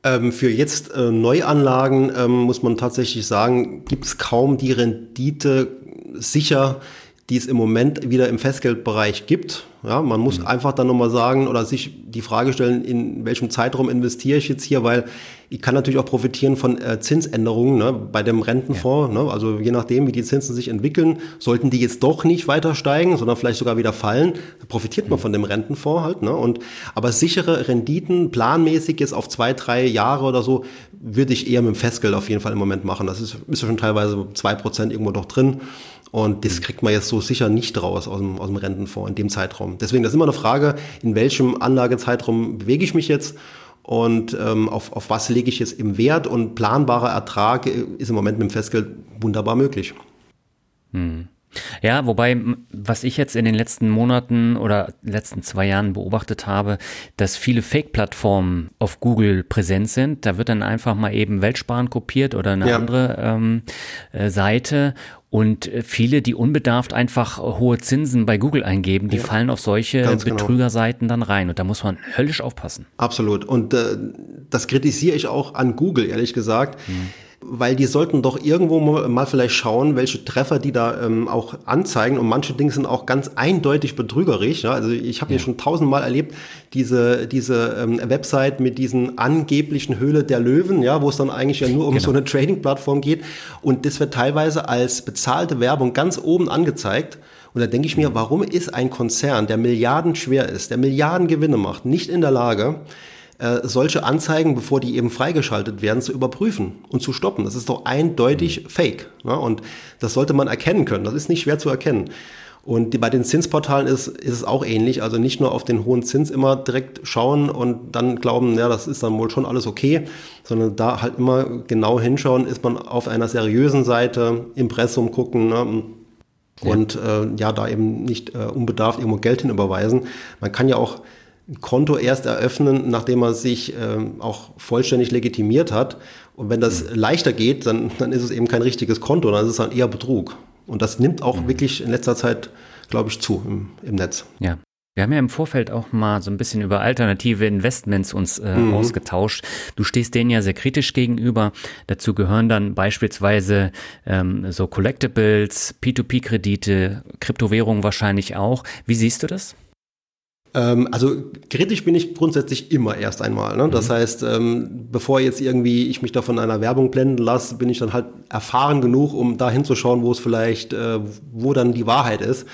Ähm, für jetzt äh, Neuanlagen ähm, muss man tatsächlich sagen, gibt es kaum die Rendite sicher, die es im Moment wieder im Festgeldbereich gibt. Ja, man muss mhm. einfach dann nochmal sagen oder sich die Frage stellen, in welchem Zeitraum investiere ich jetzt hier, weil ich kann natürlich auch profitieren von äh, Zinsänderungen ne, bei dem Rentenfonds. Ja. Ne, also je nachdem, wie die Zinsen sich entwickeln, sollten die jetzt doch nicht weiter steigen, sondern vielleicht sogar wieder fallen, da profitiert man mhm. von dem Rentenfonds halt. Ne, und, aber sichere Renditen, planmäßig jetzt auf zwei, drei Jahre oder so, würde ich eher mit dem Festgeld auf jeden Fall im Moment machen. Das ist, ist ja schon teilweise zwei Prozent irgendwo doch drin. Und das kriegt man jetzt so sicher nicht raus aus dem, aus dem Rentenfonds in dem Zeitraum. Deswegen, das ist immer eine Frage, in welchem Anlagezeitraum bewege ich mich jetzt und ähm, auf, auf was lege ich jetzt im Wert und planbarer Ertrag ist im Moment mit dem Festgeld wunderbar möglich. Hm. Ja, wobei, was ich jetzt in den letzten Monaten oder letzten zwei Jahren beobachtet habe, dass viele Fake-Plattformen auf Google präsent sind. Da wird dann einfach mal eben Weltsparen kopiert oder eine ja. andere ähm, äh, Seite und äh, viele, die unbedarft einfach hohe Zinsen bei Google eingeben, die ja, fallen auf solche genau. Betrügerseiten dann rein. Und da muss man höllisch aufpassen. Absolut. Und äh, das kritisiere ich auch an Google, ehrlich gesagt. Mhm weil die sollten doch irgendwo mal vielleicht schauen, welche Treffer die da ähm, auch anzeigen. Und manche Dinge sind auch ganz eindeutig betrügerisch. Ja? Also ich habe ja. hier schon tausendmal erlebt, diese, diese ähm, Website mit diesen angeblichen Höhle der Löwen, ja, wo es dann eigentlich ja nur um genau. so eine Trading-Plattform geht. Und das wird teilweise als bezahlte Werbung ganz oben angezeigt. Und da denke ich mir, warum ist ein Konzern, der Milliarden schwer ist, der Milliarden Gewinne macht, nicht in der Lage, äh, solche Anzeigen, bevor die eben freigeschaltet werden, zu überprüfen und zu stoppen. Das ist doch eindeutig mhm. fake. Ne? Und das sollte man erkennen können. Das ist nicht schwer zu erkennen. Und die, bei den Zinsportalen ist, ist es auch ähnlich. Also nicht nur auf den hohen Zins immer direkt schauen und dann glauben, ja, das ist dann wohl schon alles okay, sondern da halt immer genau hinschauen, ist man auf einer seriösen Seite, Impressum gucken, ne? und äh, ja, da eben nicht äh, unbedarft irgendwo Geld hinüberweisen. Man kann ja auch Konto erst eröffnen, nachdem man sich äh, auch vollständig legitimiert hat. Und wenn das mhm. leichter geht, dann, dann ist es eben kein richtiges Konto, dann ist es dann eher Betrug. Und das nimmt auch mhm. wirklich in letzter Zeit, glaube ich, zu im, im Netz. Ja. Wir haben ja im Vorfeld auch mal so ein bisschen über alternative Investments uns äh, mhm. ausgetauscht. Du stehst denen ja sehr kritisch gegenüber. Dazu gehören dann beispielsweise ähm, so Collectibles, P2P-Kredite, Kryptowährungen wahrscheinlich auch. Wie siehst du das? Ähm, also kritisch bin ich grundsätzlich immer erst einmal. Ne? Das mhm. heißt, ähm, bevor jetzt irgendwie ich mich da von einer Werbung blenden lasse, bin ich dann halt erfahren genug, um da hinzuschauen, wo es vielleicht, äh, wo dann die Wahrheit ist.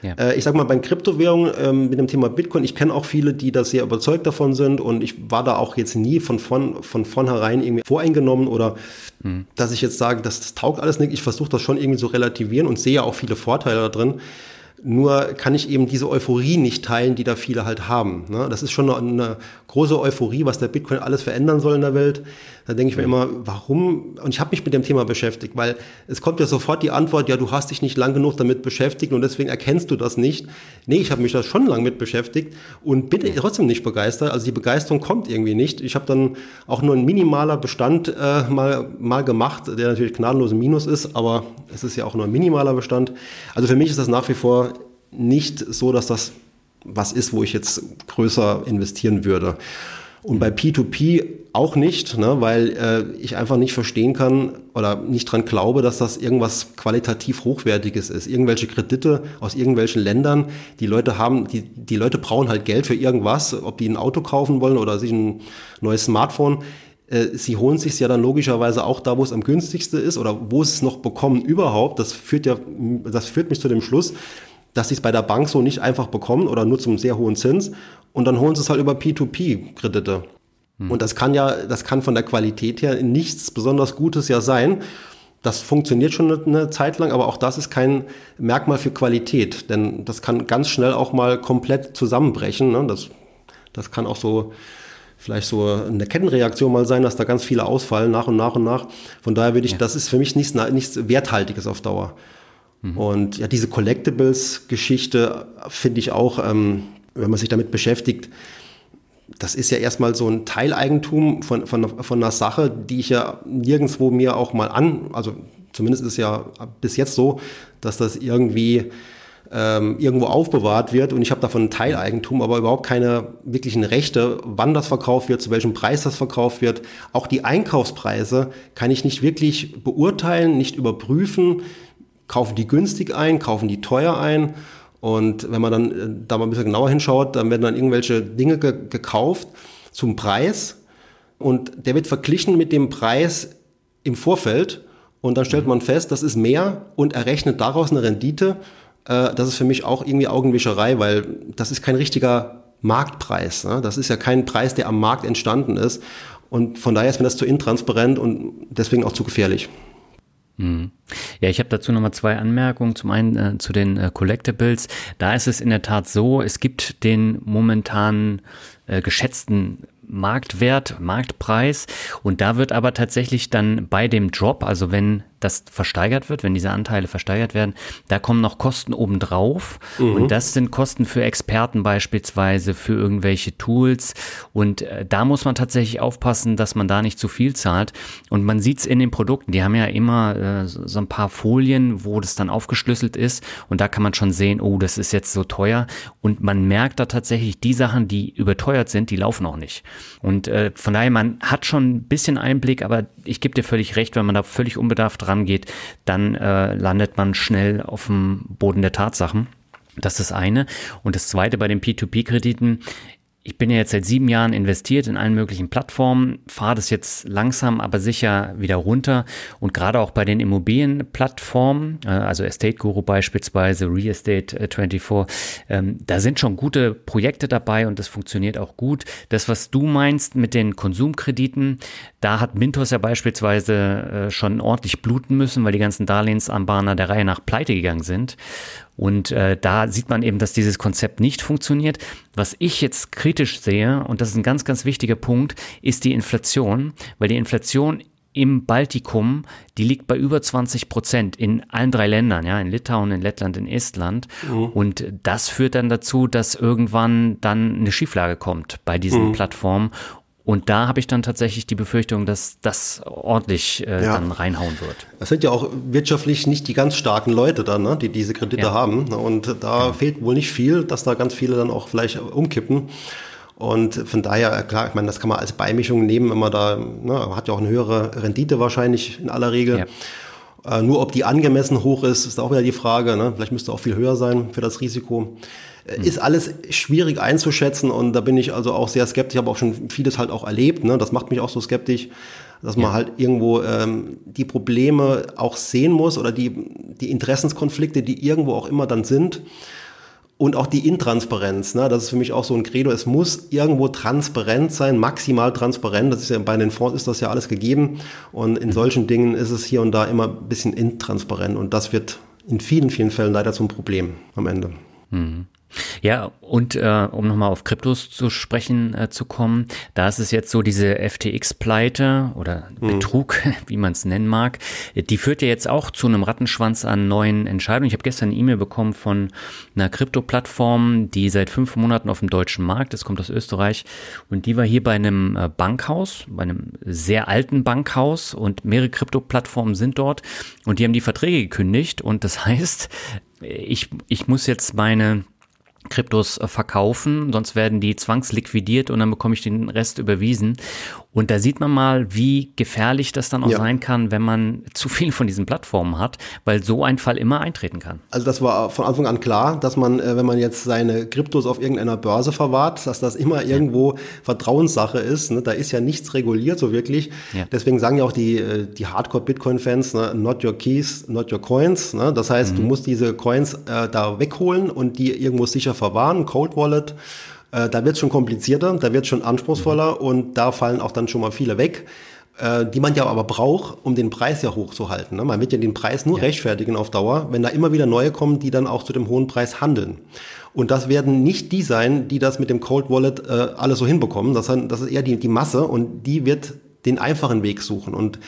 Ja. Äh, ich sag mal, bei Kryptowährungen ähm, mit dem Thema Bitcoin, ich kenne auch viele, die da sehr überzeugt davon sind und ich war da auch jetzt nie von, von, von vornherein irgendwie voreingenommen oder mhm. dass ich jetzt sage, das, das taugt alles nicht. Ich versuche das schon irgendwie zu relativieren und sehe auch viele Vorteile da drin. Nur kann ich eben diese Euphorie nicht teilen, die da viele halt haben. Ne? Das ist schon eine, eine, große Euphorie, was der Bitcoin alles verändern soll in der Welt. Da denke ich mir immer, warum? Und ich habe mich mit dem Thema beschäftigt, weil es kommt ja sofort die Antwort, ja, du hast dich nicht lang genug damit beschäftigt und deswegen erkennst du das nicht. Nee, ich habe mich da schon lang mit beschäftigt und bin trotzdem nicht begeistert. Also die Begeisterung kommt irgendwie nicht. Ich habe dann auch nur ein minimaler Bestand äh, mal, mal gemacht, der natürlich gnadenlos im Minus ist, aber es ist ja auch nur ein minimaler Bestand. Also für mich ist das nach wie vor nicht so, dass das was ist, wo ich jetzt größer investieren würde. Und bei P2P auch nicht, ne, weil äh, ich einfach nicht verstehen kann oder nicht dran glaube, dass das irgendwas qualitativ Hochwertiges ist. Irgendwelche Kredite aus irgendwelchen Ländern, die Leute haben, die, die Leute brauchen halt Geld für irgendwas, ob die ein Auto kaufen wollen oder sich ein neues Smartphone. Äh, sie holen sich ja dann logischerweise auch da, wo es am günstigsten ist oder wo es noch bekommen überhaupt. Das führt ja, das führt mich zu dem Schluss, dass sie es bei der Bank so nicht einfach bekommen oder nur zum sehr hohen Zins und dann holen sie es halt über P2P-Kredite. Hm. Und das kann ja, das kann von der Qualität her nichts besonders Gutes ja sein. Das funktioniert schon eine, Zeit lang, aber auch das ist kein Merkmal für Qualität, denn das kann ganz schnell auch mal komplett zusammenbrechen. Ne? Das, das kann auch so vielleicht so eine Kettenreaktion mal sein, dass da ganz viele ausfallen nach und nach und nach. Von daher würde ich, ja. das ist für mich nichts, nichts Werthaltiges auf Dauer. Mhm. Und ja, diese Collectibles-Geschichte finde ich auch, ähm, wenn man sich damit beschäftigt, das ist ja erstmal so ein Teileigentum von, von, von einer Sache, die ich ja nirgendwo mir auch mal an, also zumindest ist es ja bis jetzt so, dass das irgendwie ähm, irgendwo aufbewahrt wird und ich habe davon ein Teileigentum, aber überhaupt keine wirklichen Rechte, wann das verkauft wird, zu welchem Preis das verkauft wird. Auch die Einkaufspreise kann ich nicht wirklich beurteilen, nicht überprüfen kaufen die günstig ein, kaufen die teuer ein. Und wenn man dann äh, da mal ein bisschen genauer hinschaut, dann werden dann irgendwelche Dinge ge gekauft zum Preis und der wird verglichen mit dem Preis im Vorfeld und dann stellt man fest, das ist mehr und errechnet daraus eine Rendite. Äh, das ist für mich auch irgendwie Augenwischerei, weil das ist kein richtiger Marktpreis. Ne? Das ist ja kein Preis, der am Markt entstanden ist. Und von daher ist mir das zu intransparent und deswegen auch zu gefährlich. Mhm. Ja, ich habe dazu nochmal zwei Anmerkungen. Zum einen äh, zu den äh, Collectibles. Da ist es in der Tat so, es gibt den momentanen äh, geschätzten Marktwert, Marktpreis und da wird aber tatsächlich dann bei dem Drop, also wenn das versteigert wird, wenn diese Anteile versteigert werden, da kommen noch Kosten obendrauf. Mhm. Und das sind Kosten für Experten beispielsweise, für irgendwelche Tools. Und äh, da muss man tatsächlich aufpassen, dass man da nicht zu viel zahlt. Und man sieht es in den Produkten, die haben ja immer äh, so ein paar Folien, wo das dann aufgeschlüsselt ist. Und da kann man schon sehen, oh, das ist jetzt so teuer. Und man merkt da tatsächlich, die Sachen, die überteuert sind, die laufen auch nicht. Und äh, von daher, man hat schon ein bisschen Einblick, aber ich gebe dir völlig recht, wenn man da völlig unbedarft dran rangeht, dann äh, landet man schnell auf dem Boden der Tatsachen. Das ist das eine. Und das zweite bei den P2P-Krediten. Ich bin ja jetzt seit sieben Jahren investiert in allen möglichen Plattformen, fahre das jetzt langsam, aber sicher wieder runter. Und gerade auch bei den Immobilienplattformen, äh, also Estate Guru beispielsweise, Real Estate 24, äh, ähm, da sind schon gute Projekte dabei und das funktioniert auch gut. Das, was du meinst mit den Konsumkrediten, da hat Mintos ja beispielsweise äh, schon ordentlich bluten müssen, weil die ganzen Darlehensanbahner der Reihe nach pleite gegangen sind. Und äh, da sieht man eben, dass dieses Konzept nicht funktioniert. Was ich jetzt kritisch sehe, und das ist ein ganz, ganz wichtiger Punkt, ist die Inflation, weil die Inflation im Baltikum, die liegt bei über 20 Prozent in allen drei Ländern, ja, in Litauen, in Lettland, in Estland. Mhm. Und das führt dann dazu, dass irgendwann dann eine Schieflage kommt bei diesen mhm. Plattformen und da habe ich dann tatsächlich die Befürchtung, dass das ordentlich äh, ja. dann reinhauen wird. Das sind ja auch wirtschaftlich nicht die ganz starken Leute dann, ne, die diese Kredite ja. haben. Und da ja. fehlt wohl nicht viel, dass da ganz viele dann auch vielleicht umkippen. Und von daher, klar, ich meine, das kann man als Beimischung nehmen, wenn man da, ne, hat ja auch eine höhere Rendite wahrscheinlich in aller Regel. Äh, nur ob die angemessen hoch ist, ist auch wieder die Frage. Ne? Vielleicht müsste auch viel höher sein für das Risiko. Äh, ist alles schwierig einzuschätzen und da bin ich also auch sehr skeptisch. Habe auch schon vieles halt auch erlebt. Ne? Das macht mich auch so skeptisch, dass man ja. halt irgendwo ähm, die Probleme auch sehen muss oder die, die Interessenskonflikte, die irgendwo auch immer dann sind. Und auch die Intransparenz, ne? das ist für mich auch so ein Credo. Es muss irgendwo transparent sein, maximal transparent. Das ist ja bei den Fonds ist das ja alles gegeben. Und in mhm. solchen Dingen ist es hier und da immer ein bisschen intransparent. Und das wird in vielen, vielen Fällen leider zum Problem am Ende. Mhm. Ja, und äh, um nochmal auf Kryptos zu sprechen äh, zu kommen, da ist es jetzt so, diese FTX-Pleite oder mhm. Betrug, <laughs> wie man es nennen mag, die führt ja jetzt auch zu einem Rattenschwanz an neuen Entscheidungen. Ich habe gestern eine E-Mail bekommen von einer Krypto-Plattform, die seit fünf Monaten auf dem deutschen Markt ist, kommt aus Österreich, und die war hier bei einem äh, Bankhaus, bei einem sehr alten Bankhaus und mehrere Krypto-Plattformen sind dort und die haben die Verträge gekündigt und das <laughs> heißt, ich, ich muss jetzt meine Kryptos verkaufen, sonst werden die zwangsliquidiert und dann bekomme ich den Rest überwiesen. Und da sieht man mal, wie gefährlich das dann auch ja. sein kann, wenn man <laughs> zu viel von diesen Plattformen hat, weil so ein Fall immer eintreten kann. Also das war von Anfang an klar, dass man, äh, wenn man jetzt seine Kryptos auf irgendeiner Börse verwahrt, dass das immer irgendwo. Vertrauenssache ist. Ne? Da ist ja nichts reguliert so wirklich. Ja. Deswegen sagen ja auch die, äh, die Hardcore-Bitcoin-Fans, ne? not your keys, not your coins. Ne? Das heißt, mhm. du musst diese Coins äh, da wegholen und die irgendwo sicher verwahren, Cold Wallet. Äh, da wird es schon komplizierter, da wird es schon anspruchsvoller mhm. und da fallen auch dann schon mal viele weg, äh, die man ja aber braucht, um den Preis ja hochzuhalten. Ne? Man wird ja den Preis nur ja. rechtfertigen auf Dauer, wenn da immer wieder neue kommen, die dann auch zu dem hohen Preis handeln. Und das werden nicht die sein, die das mit dem Cold Wallet äh, alles so hinbekommen. Das, das ist eher die, die Masse und die wird den einfachen Weg suchen. Und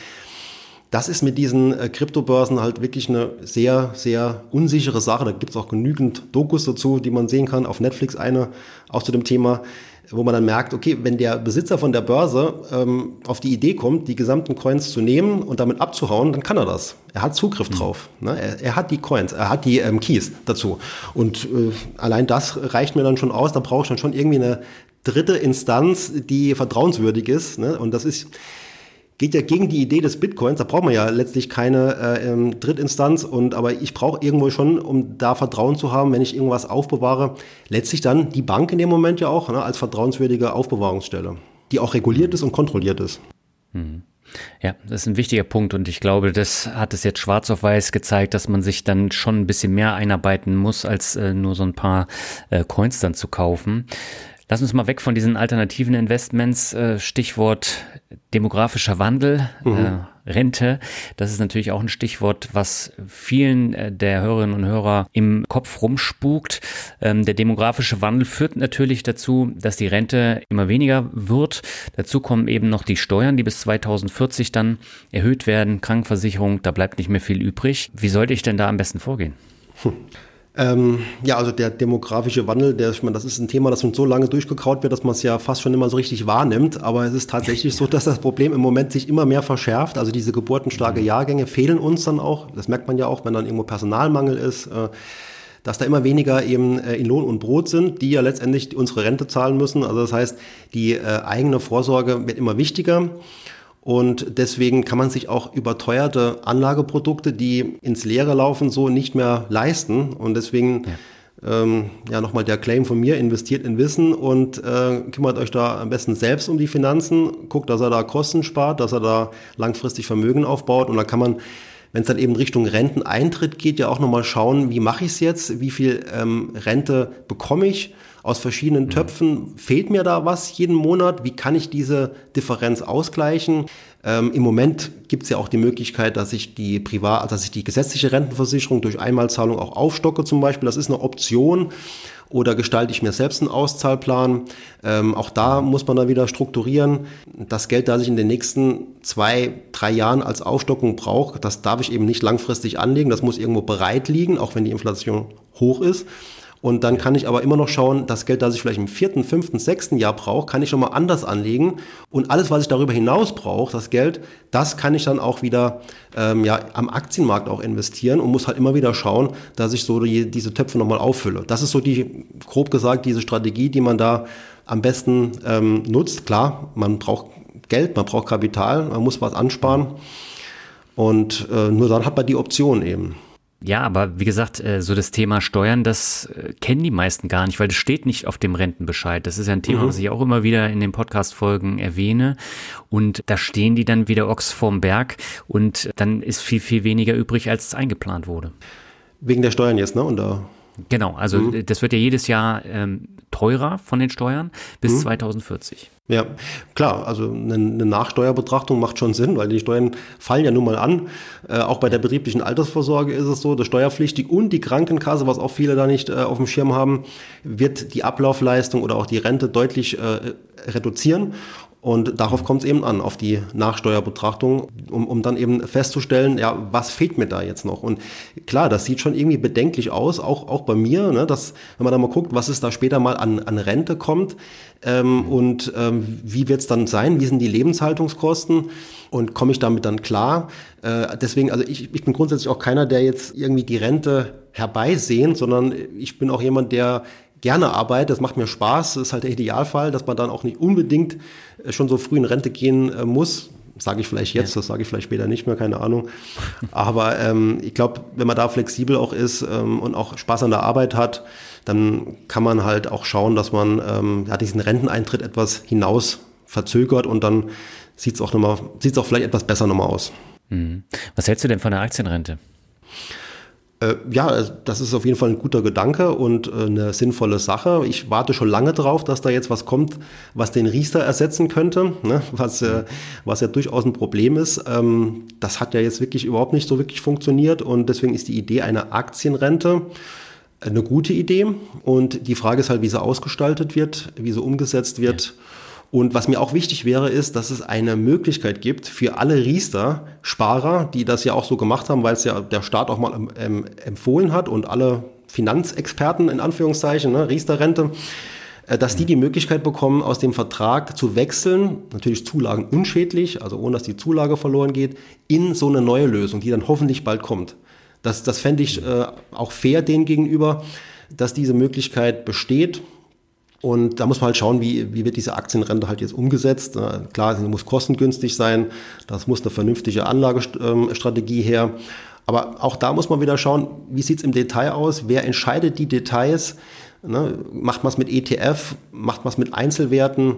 das ist mit diesen äh, Kryptobörsen halt wirklich eine sehr, sehr unsichere Sache. Da gibt es auch genügend Dokus dazu, die man sehen kann. Auf Netflix eine, auch zu dem Thema, wo man dann merkt, okay, wenn der Besitzer von der Börse ähm, auf die Idee kommt, die gesamten Coins zu nehmen und damit abzuhauen, dann kann er das. Er hat Zugriff mhm. drauf. Ne? Er, er, hat die Coins, er hat die ähm, Keys dazu. Und äh, allein das reicht mir dann schon aus. Da brauche ich dann schon irgendwie eine dritte Instanz, die vertrauenswürdig ist. Ne? Und das ist geht ja gegen die Idee des Bitcoins. Da braucht man ja letztlich keine äh, ähm, Drittinstanz. Und aber ich brauche irgendwo schon, um da Vertrauen zu haben, wenn ich irgendwas aufbewahre, letztlich dann die Bank in dem Moment ja auch ne, als vertrauenswürdige Aufbewahrungsstelle, die auch reguliert ist und kontrolliert ist. Mhm. Ja, das ist ein wichtiger Punkt und ich glaube, das hat es jetzt schwarz auf weiß gezeigt, dass man sich dann schon ein bisschen mehr einarbeiten muss, als äh, nur so ein paar äh, Coins dann zu kaufen. Lass uns mal weg von diesen alternativen Investments. Äh, Stichwort demografischer Wandel, mhm. äh, Rente. Das ist natürlich auch ein Stichwort, was vielen äh, der Hörerinnen und Hörer im Kopf rumspukt. Ähm, der demografische Wandel führt natürlich dazu, dass die Rente immer weniger wird. Dazu kommen eben noch die Steuern, die bis 2040 dann erhöht werden. Krankenversicherung, da bleibt nicht mehr viel übrig. Wie sollte ich denn da am besten vorgehen? Hm. Ähm, ja, also der demografische Wandel, der, ich meine, das ist ein Thema, das uns so lange durchgekaut wird, dass man es ja fast schon immer so richtig wahrnimmt. Aber es ist tatsächlich so, <laughs> dass das Problem im Moment sich immer mehr verschärft. Also diese geburtenstarke Jahrgänge fehlen uns dann auch. Das merkt man ja auch, wenn dann irgendwo Personalmangel ist. Äh, dass da immer weniger eben äh, in Lohn und Brot sind, die ja letztendlich unsere Rente zahlen müssen. Also das heißt, die äh, eigene Vorsorge wird immer wichtiger. Und deswegen kann man sich auch überteuerte Anlageprodukte, die ins Leere laufen, so nicht mehr leisten. Und deswegen ja. ähm, ja nochmal der Claim von mir, investiert in Wissen und äh, kümmert euch da am besten selbst um die Finanzen, guckt, dass er da Kosten spart, dass er da langfristig Vermögen aufbaut und dann kann man wenn es dann eben Richtung Renteneintritt geht, ja auch nochmal schauen, wie mache ich es jetzt, wie viel ähm, Rente bekomme ich aus verschiedenen mhm. Töpfen, fehlt mir da was jeden Monat, wie kann ich diese Differenz ausgleichen? Ähm, Im Moment gibt es ja auch die Möglichkeit, dass ich die privat, dass ich die gesetzliche Rentenversicherung durch Einmalzahlung auch aufstocke zum Beispiel. Das ist eine Option oder gestalte ich mir selbst einen Auszahlplan. Ähm, auch da muss man dann wieder strukturieren. Das Geld, das ich in den nächsten zwei, drei Jahren als Aufstockung brauche, das darf ich eben nicht langfristig anlegen. Das muss irgendwo bereit liegen, auch wenn die Inflation hoch ist. Und dann kann ich aber immer noch schauen, das Geld, das ich vielleicht im vierten, fünften, sechsten Jahr brauche, kann ich schon mal anders anlegen. Und alles, was ich darüber hinaus brauche, das Geld, das kann ich dann auch wieder ähm, ja, am Aktienmarkt auch investieren und muss halt immer wieder schauen, dass ich so die, diese Töpfe nochmal auffülle. Das ist so die, grob gesagt, diese Strategie, die man da am besten ähm, nutzt. Klar, man braucht Geld, man braucht Kapital, man muss was ansparen. Und äh, nur dann hat man die Option eben. Ja, aber wie gesagt, äh, so das Thema Steuern, das äh, kennen die meisten gar nicht, weil das steht nicht auf dem Rentenbescheid. Das ist ja ein Thema, mhm. was ich auch immer wieder in den Podcast-Folgen erwähne. Und da stehen die dann wieder Ochs vorm Berg und dann ist viel, viel weniger übrig, als es eingeplant wurde. Wegen der Steuern jetzt, ne? Und da Genau, also mhm. das wird ja jedes Jahr ähm, teurer von den Steuern bis mhm. 2040. Ja, klar, also eine, eine, Nachsteuerbetrachtung macht schon Sinn, weil die Steuern fallen ja nun mal an. Äh, auch bei der betrieblichen Altersvorsorge ist es so, der Steuerpflichtig und die Krankenkasse, was auch viele da nicht äh, auf dem Schirm haben, wird die Ablaufleistung oder auch die Rente deutlich äh, reduzieren. Und darauf kommt es eben an, auf die Nachsteuerbetrachtung, um, um dann eben festzustellen, ja, was fehlt mir da jetzt noch? Und klar, das sieht schon irgendwie bedenklich aus, auch, auch bei mir, ne, dass, wenn man da mal guckt, was es da später mal an, an Rente kommt ähm, und ähm, wie wird es dann sein, wie sind die Lebenshaltungskosten und komme ich damit dann klar? Äh, deswegen, also ich, ich bin grundsätzlich auch keiner, der jetzt irgendwie die Rente herbeisehnt, sondern ich bin auch jemand, der gerne arbeite, das macht mir Spaß, das ist halt der Idealfall, dass man dann auch nicht unbedingt äh, schon so früh in Rente gehen äh, muss. Sage ich vielleicht jetzt, ja. das sage ich vielleicht später nicht mehr, keine Ahnung. Aber ähm, ich glaube, wenn man da flexibel auch ist ähm, und auch Spaß an der Arbeit hat, dann kann man halt auch schauen, dass man ähm, ja, diesen Renteneintritt etwas hinaus verzögert und dann sieht es auch, noch auch vielleicht etwas besser nochmal aus. Mhm. Was hältst du denn von der Aktienrente? Äh, ja, also das ist auf jeden Fall ein guter Gedanke und äh, eine sinnvolle Sache. Ich warte schon lange drauf, dass da jetzt was kommt, was den Riester ersetzen könnte, ne? was, äh, was ja durchaus ein Problem ist. Ähm, das hat ja jetzt wirklich überhaupt nicht so wirklich funktioniert und deswegen ist die Idee einer Aktienrente eine gute Idee. Und die Frage ist halt, wie sie ausgestaltet wird, wie sie umgesetzt wird. Ja. Und was mir auch wichtig wäre, ist, dass es eine Möglichkeit gibt für alle Riester-Sparer, die das ja auch so gemacht haben, weil es ja der Staat auch mal ähm, empfohlen hat und alle Finanzexperten in Anführungszeichen, ne, Riester-Rente, äh, dass die die Möglichkeit bekommen, aus dem Vertrag zu wechseln, natürlich Zulagen unschädlich, also ohne dass die Zulage verloren geht, in so eine neue Lösung, die dann hoffentlich bald kommt. Das, das fände ich äh, auch fair denen gegenüber, dass diese Möglichkeit besteht. Und da muss man halt schauen, wie, wie wird diese Aktienrente halt jetzt umgesetzt. Klar, sie muss kostengünstig sein, das muss eine vernünftige Anlagestrategie her. Aber auch da muss man wieder schauen, wie sieht es im Detail aus, wer entscheidet die Details, ne? macht man es mit ETF, macht man es mit Einzelwerten,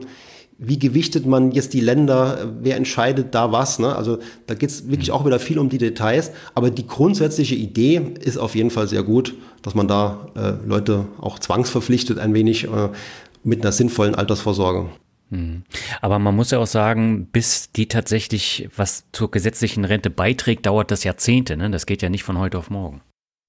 wie gewichtet man jetzt die Länder, wer entscheidet da was. Ne? Also da geht es wirklich auch wieder viel um die Details, aber die grundsätzliche Idee ist auf jeden Fall sehr gut, dass man da äh, Leute auch zwangsverpflichtet ein wenig äh, mit einer sinnvollen Altersvorsorge. Hm. Aber man muss ja auch sagen, bis die tatsächlich was zur gesetzlichen Rente beiträgt, dauert das Jahrzehnte. Ne? Das geht ja nicht von heute auf morgen.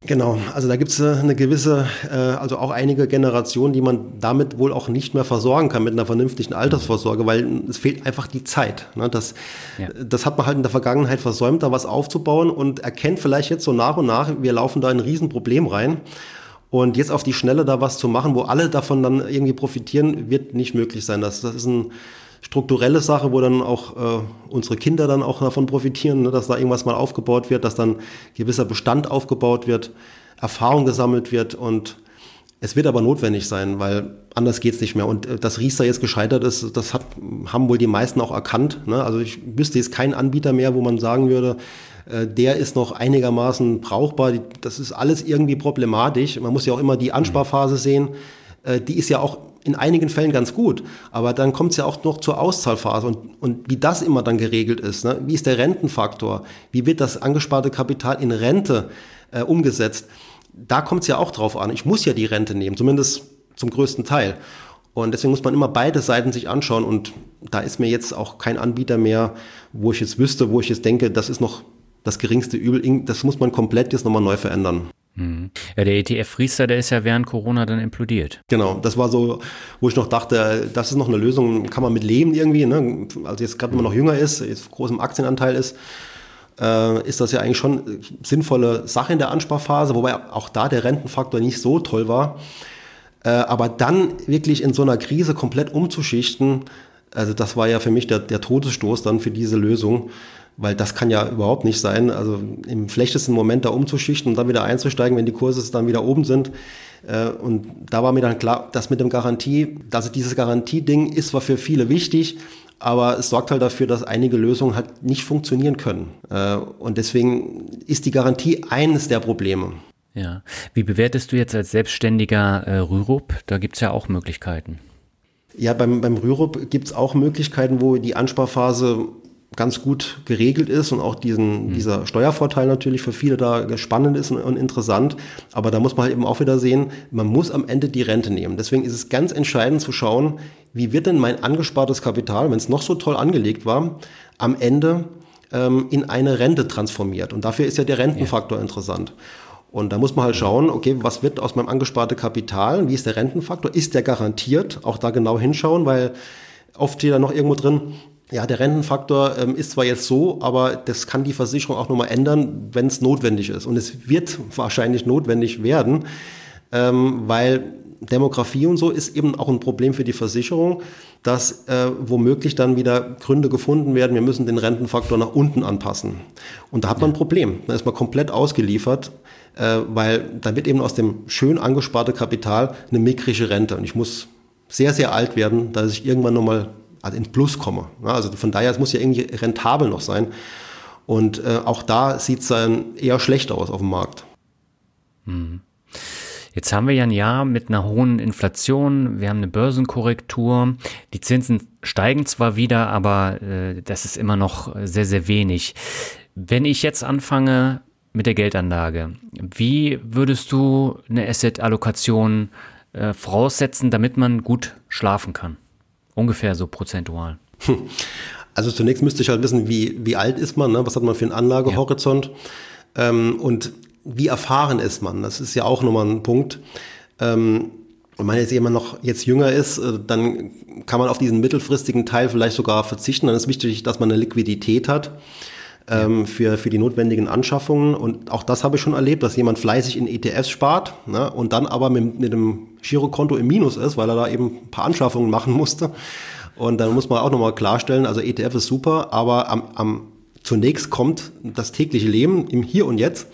Genau, also da gibt es äh, eine gewisse, äh, also auch einige Generationen, die man damit wohl auch nicht mehr versorgen kann mit einer vernünftigen Altersvorsorge, weil es fehlt einfach die Zeit. Ne? Das, ja. das hat man halt in der Vergangenheit versäumt, da was aufzubauen und erkennt vielleicht jetzt so nach und nach, wir laufen da in ein Riesenproblem rein. Und jetzt auf die Schnelle da was zu machen, wo alle davon dann irgendwie profitieren, wird nicht möglich sein. Das, das ist ein strukturelle Sache, wo dann auch äh, unsere Kinder dann auch davon profitieren, ne, dass da irgendwas mal aufgebaut wird, dass dann gewisser Bestand aufgebaut wird, Erfahrung gesammelt wird und es wird aber notwendig sein, weil anders geht's nicht mehr. Und äh, dass Riester jetzt gescheitert ist, das hat, haben wohl die meisten auch erkannt. Ne? Also ich wüsste jetzt keinen Anbieter mehr, wo man sagen würde, äh, der ist noch einigermaßen brauchbar. Das ist alles irgendwie problematisch. Man muss ja auch immer die Ansparphase sehen. Äh, die ist ja auch in einigen Fällen ganz gut, aber dann kommt es ja auch noch zur Auszahlphase und, und wie das immer dann geregelt ist. Ne? Wie ist der Rentenfaktor? Wie wird das angesparte Kapital in Rente äh, umgesetzt? Da kommt es ja auch drauf an. Ich muss ja die Rente nehmen, zumindest zum größten Teil. Und deswegen muss man immer beide Seiten sich anschauen und da ist mir jetzt auch kein Anbieter mehr, wo ich jetzt wüsste, wo ich jetzt denke, das ist noch das geringste Übel. Das muss man komplett jetzt nochmal neu verändern. Mhm. Ja, der ETF Riester, der ist ja während Corona dann implodiert. Genau, das war so, wo ich noch dachte, das ist noch eine Lösung, kann man mit leben irgendwie. Ne? Also jetzt gerade, wenn man noch jünger ist, jetzt groß im Aktienanteil ist, äh, ist das ja eigentlich schon sinnvolle Sache in der Ansparphase, wobei auch da der Rentenfaktor nicht so toll war. Äh, aber dann wirklich in so einer Krise komplett umzuschichten, also das war ja für mich der, der Todesstoß dann für diese Lösung, weil das kann ja überhaupt nicht sein. Also im schlechtesten Moment da umzuschichten und dann wieder einzusteigen, wenn die Kurse dann wieder oben sind. Äh, und da war mir dann klar, dass mit dem Garantie, also dieses Garantieding ist zwar für viele wichtig, aber es sorgt halt dafür, dass einige Lösungen halt nicht funktionieren können. Äh, und deswegen ist die Garantie eines der Probleme. Ja. Wie bewertest du jetzt als selbstständiger äh, Rürup? Da gibt es ja auch Möglichkeiten. Ja, beim, beim Rürup gibt es auch Möglichkeiten, wo die Ansparphase ganz gut geregelt ist und auch diesen, mhm. dieser Steuervorteil natürlich für viele da spannend ist und, und, interessant. Aber da muss man halt eben auch wieder sehen, man muss am Ende die Rente nehmen. Deswegen ist es ganz entscheidend zu schauen, wie wird denn mein angespartes Kapital, wenn es noch so toll angelegt war, am Ende ähm, in eine Rente transformiert. Und dafür ist ja der Rentenfaktor ja. interessant. Und da muss man halt schauen, okay, was wird aus meinem angesparte Kapital? Wie ist der Rentenfaktor? Ist der garantiert? Auch da genau hinschauen, weil oft steht da noch irgendwo drin, ja, der Rentenfaktor ähm, ist zwar jetzt so, aber das kann die Versicherung auch nochmal ändern, wenn es notwendig ist. Und es wird wahrscheinlich notwendig werden, ähm, weil Demografie und so ist eben auch ein Problem für die Versicherung, dass äh, womöglich dann wieder Gründe gefunden werden, wir müssen den Rentenfaktor nach unten anpassen. Und da hat man ein Problem. Da ist man komplett ausgeliefert äh, weil da wird eben aus dem schön angesparte Kapital eine mickrige Rente. Und ich muss sehr, sehr alt werden, dass ich irgendwann nochmal also ins Plus komme. Also von daher, es muss ja irgendwie rentabel noch sein. Und äh, auch da sieht es dann eher schlecht aus auf dem Markt. Hm. Jetzt haben wir ja ein Jahr mit einer hohen Inflation, wir haben eine Börsenkorrektur, die Zinsen steigen zwar wieder, aber äh, das ist immer noch sehr, sehr wenig. Wenn ich jetzt anfange, mit der Geldanlage. Wie würdest du eine Asset-Allokation äh, voraussetzen, damit man gut schlafen kann? Ungefähr so prozentual. Also zunächst müsste ich halt wissen, wie, wie alt ist man, ne? was hat man für einen Anlagehorizont ja. ähm, und wie erfahren ist man. Das ist ja auch nochmal ein Punkt. Ähm, wenn man jetzt jemand noch jetzt jünger ist, äh, dann kann man auf diesen mittelfristigen Teil vielleicht sogar verzichten. Dann ist wichtig, dass man eine Liquidität hat ähm, für, für die notwendigen Anschaffungen. Und auch das habe ich schon erlebt, dass jemand fleißig in ETFs spart ne, und dann aber mit, mit dem Girokonto im Minus ist, weil er da eben ein paar Anschaffungen machen musste. Und dann muss man auch nochmal klarstellen, also ETF ist super, aber am, am zunächst kommt das tägliche Leben im Hier und Jetzt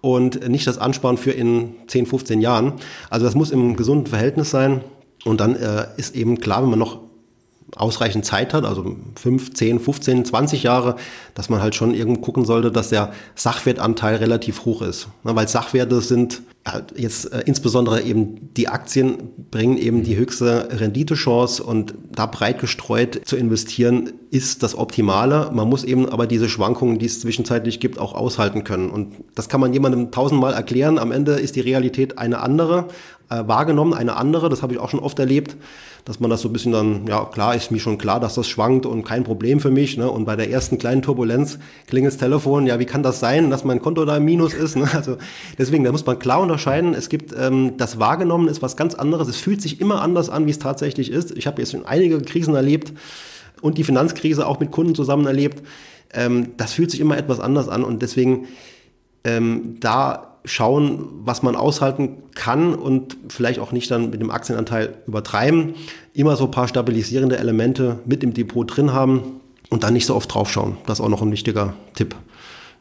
und nicht das Ansparen für in 10, 15 Jahren. Also das muss im gesunden Verhältnis sein. Und dann äh, ist eben klar, wenn man noch ausreichend Zeit hat, also 5, 10, 15, 20 Jahre, dass man halt schon irgendwo gucken sollte, dass der Sachwertanteil relativ hoch ist. weil Sachwerte sind jetzt äh, insbesondere eben die Aktien bringen eben die höchste Renditechance und da breit gestreut zu investieren ist das Optimale. Man muss eben aber diese Schwankungen, die es zwischenzeitlich gibt, auch aushalten können. Und das kann man jemandem tausendmal erklären. Am Ende ist die Realität eine andere, äh, wahrgenommen eine andere. Das habe ich auch schon oft erlebt dass man das so ein bisschen dann, ja klar, ist mir schon klar, dass das schwankt und kein Problem für mich. Ne? Und bei der ersten kleinen Turbulenz klingelt das Telefon, ja, wie kann das sein, dass mein Konto da im Minus ist? Ne? Also deswegen, da muss man klar unterscheiden. Es gibt ähm, das Wahrgenommen ist was ganz anderes. Es fühlt sich immer anders an, wie es tatsächlich ist. Ich habe jetzt schon einige Krisen erlebt und die Finanzkrise auch mit Kunden zusammen erlebt. Ähm, das fühlt sich immer etwas anders an und deswegen ähm, da schauen, was man aushalten kann und vielleicht auch nicht dann mit dem Aktienanteil übertreiben. Immer so ein paar stabilisierende Elemente mit im Depot drin haben und dann nicht so oft draufschauen. Das ist auch noch ein wichtiger Tipp,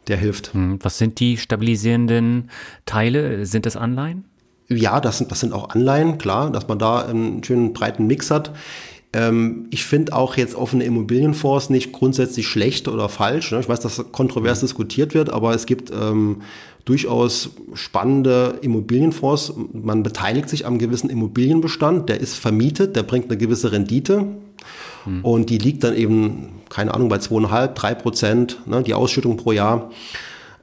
der hilft. Hm, was sind die stabilisierenden Teile? Sind das Anleihen? Ja, das sind, das sind auch Anleihen, klar, dass man da einen schönen breiten Mix hat. Ähm, ich finde auch jetzt offene Immobilienfonds nicht grundsätzlich schlecht oder falsch. Ne? Ich weiß, dass kontrovers mhm. diskutiert wird, aber es gibt ähm, durchaus spannende Immobilienfonds. Man beteiligt sich am gewissen Immobilienbestand, der ist vermietet, der bringt eine gewisse Rendite. Mhm. Und die liegt dann eben, keine Ahnung, bei zweieinhalb, drei Prozent, ne, die Ausschüttung pro Jahr.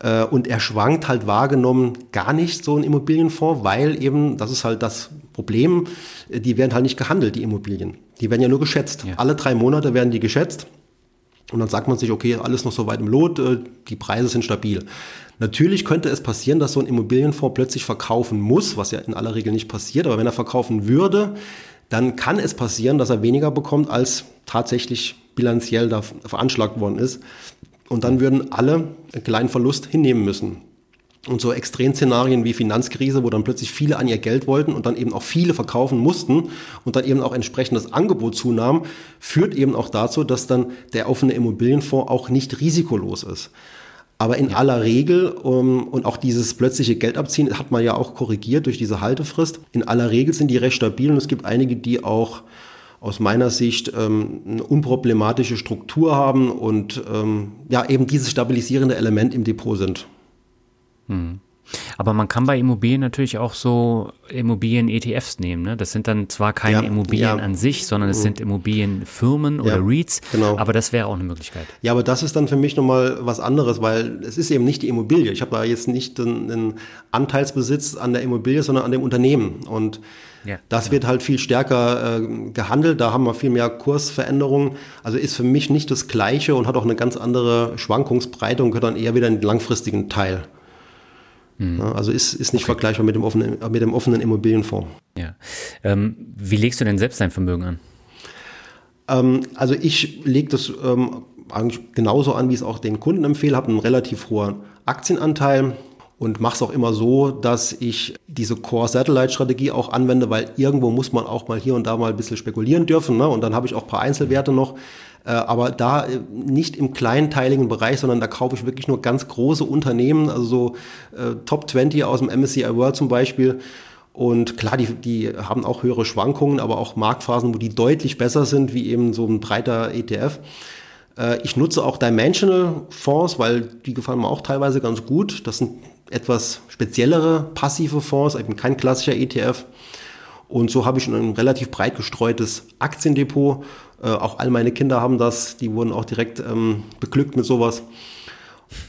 Äh, und er schwankt halt wahrgenommen gar nicht so ein Immobilienfonds, weil eben, das ist halt das Problem, die werden halt nicht gehandelt, die Immobilien. Die werden ja nur geschätzt. Ja. Alle drei Monate werden die geschätzt. Und dann sagt man sich, okay, alles noch so weit im Lot, äh, die Preise sind stabil. Natürlich könnte es passieren, dass so ein Immobilienfonds plötzlich verkaufen muss, was ja in aller Regel nicht passiert, aber wenn er verkaufen würde, dann kann es passieren, dass er weniger bekommt, als tatsächlich bilanziell da veranschlagt worden ist. Und dann würden alle einen kleinen Verlust hinnehmen müssen. Und so Extremszenarien wie Finanzkrise, wo dann plötzlich viele an ihr Geld wollten und dann eben auch viele verkaufen mussten und dann eben auch entsprechend das Angebot zunahm, führt eben auch dazu, dass dann der offene Immobilienfonds auch nicht risikolos ist. Aber in ja. aller Regel, um, und auch dieses plötzliche Geldabziehen hat man ja auch korrigiert durch diese Haltefrist, in aller Regel sind die recht stabil und es gibt einige, die auch aus meiner Sicht ähm, eine unproblematische Struktur haben und ähm, ja eben dieses stabilisierende Element im Depot sind. Hm. Aber man kann bei Immobilien natürlich auch so Immobilien-ETFs nehmen. Ne? Das sind dann zwar keine ja, Immobilien ja. an sich, sondern es mhm. sind Immobilienfirmen ja, oder REITs. Genau. Aber das wäre auch eine Möglichkeit. Ja, aber das ist dann für mich nochmal was anderes, weil es ist eben nicht die Immobilie. Ich habe da jetzt nicht einen Anteilsbesitz an der Immobilie, sondern an dem Unternehmen. Und ja, das ja. wird halt viel stärker äh, gehandelt, da haben wir viel mehr Kursveränderungen. Also ist für mich nicht das Gleiche und hat auch eine ganz andere Schwankungsbreite und gehört dann eher wieder in den langfristigen Teil. Mhm. Also ist, ist nicht okay. vergleichbar mit dem offenen, mit dem offenen Immobilienfonds. Ja. Ähm, wie legst du denn selbst dein Vermögen an? Ähm, also ich lege das ähm, eigentlich genauso an, wie es auch den Kunden empfehle, habe einen relativ hohen Aktienanteil und mache es auch immer so, dass ich diese Core-Satellite-Strategie auch anwende, weil irgendwo muss man auch mal hier und da mal ein bisschen spekulieren dürfen. Ne? Und dann habe ich auch ein paar Einzelwerte noch. Äh, aber da äh, nicht im kleinteiligen Bereich, sondern da kaufe ich wirklich nur ganz große Unternehmen, also so äh, Top 20 aus dem MSCI World zum Beispiel. Und klar, die, die haben auch höhere Schwankungen, aber auch Marktphasen, wo die deutlich besser sind, wie eben so ein breiter ETF. Ich nutze auch Dimensional Fonds, weil die gefallen mir auch teilweise ganz gut. Das sind etwas speziellere passive Fonds, eben kein klassischer ETF. Und so habe ich ein relativ breit gestreutes Aktiendepot. Äh, auch all meine Kinder haben das, die wurden auch direkt ähm, beglückt mit sowas.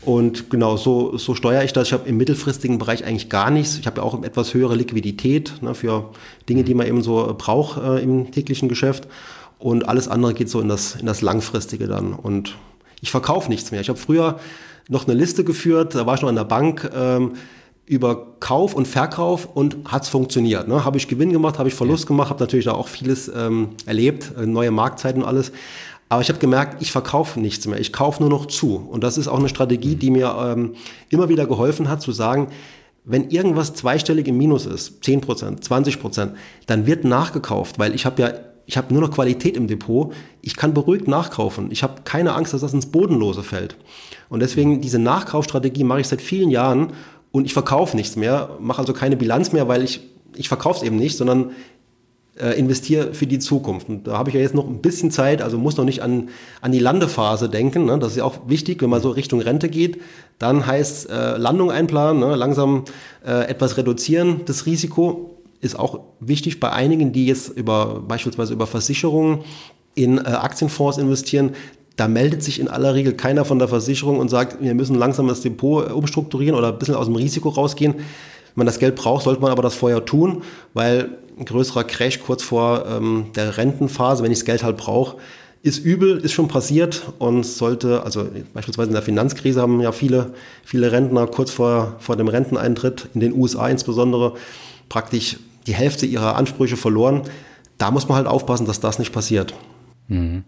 Und genau, so, so steuere ich das. Ich habe im mittelfristigen Bereich eigentlich gar nichts. Ich habe ja auch etwas höhere Liquidität ne, für Dinge, die man eben so braucht äh, im täglichen Geschäft. Und alles andere geht so in das, in das Langfristige dann. Und ich verkaufe nichts mehr. Ich habe früher noch eine Liste geführt, da war ich noch an der Bank, ähm, über Kauf und Verkauf und hat's funktioniert. Ne? Habe ich Gewinn gemacht, habe ich Verlust ja. gemacht, habe natürlich da auch vieles ähm, erlebt, äh, neue Marktzeiten und alles. Aber ich habe gemerkt, ich verkaufe nichts mehr. Ich kaufe nur noch zu. Und das ist auch eine Strategie, die mir ähm, immer wieder geholfen hat, zu sagen, wenn irgendwas zweistellig im Minus ist, 10%, 20%, dann wird nachgekauft, weil ich habe ja ich habe nur noch Qualität im Depot. Ich kann beruhigt nachkaufen. Ich habe keine Angst, dass das ins Bodenlose fällt. Und deswegen diese Nachkaufstrategie mache ich seit vielen Jahren und ich verkaufe nichts mehr, mache also keine Bilanz mehr, weil ich, ich verkaufe es eben nicht, sondern äh, investiere für die Zukunft. Und da habe ich ja jetzt noch ein bisschen Zeit, also muss noch nicht an, an die Landephase denken. Ne? Das ist ja auch wichtig, wenn man so Richtung Rente geht. Dann heißt äh, Landung einplanen, ne? langsam äh, etwas reduzieren, das Risiko ist auch wichtig bei einigen, die jetzt über beispielsweise über Versicherungen in äh, Aktienfonds investieren. Da meldet sich in aller Regel keiner von der Versicherung und sagt, wir müssen langsam das Depot äh, umstrukturieren oder ein bisschen aus dem Risiko rausgehen. Wenn man das Geld braucht, sollte man aber das vorher tun, weil ein größerer Crash kurz vor ähm, der Rentenphase, wenn ich das Geld halt brauche, ist übel, ist schon passiert und sollte, also beispielsweise in der Finanzkrise haben ja viele, viele Rentner kurz vor, vor dem Renteneintritt, in den USA insbesondere, praktisch die Hälfte ihrer Ansprüche verloren. Da muss man halt aufpassen, dass das nicht passiert. Mhm.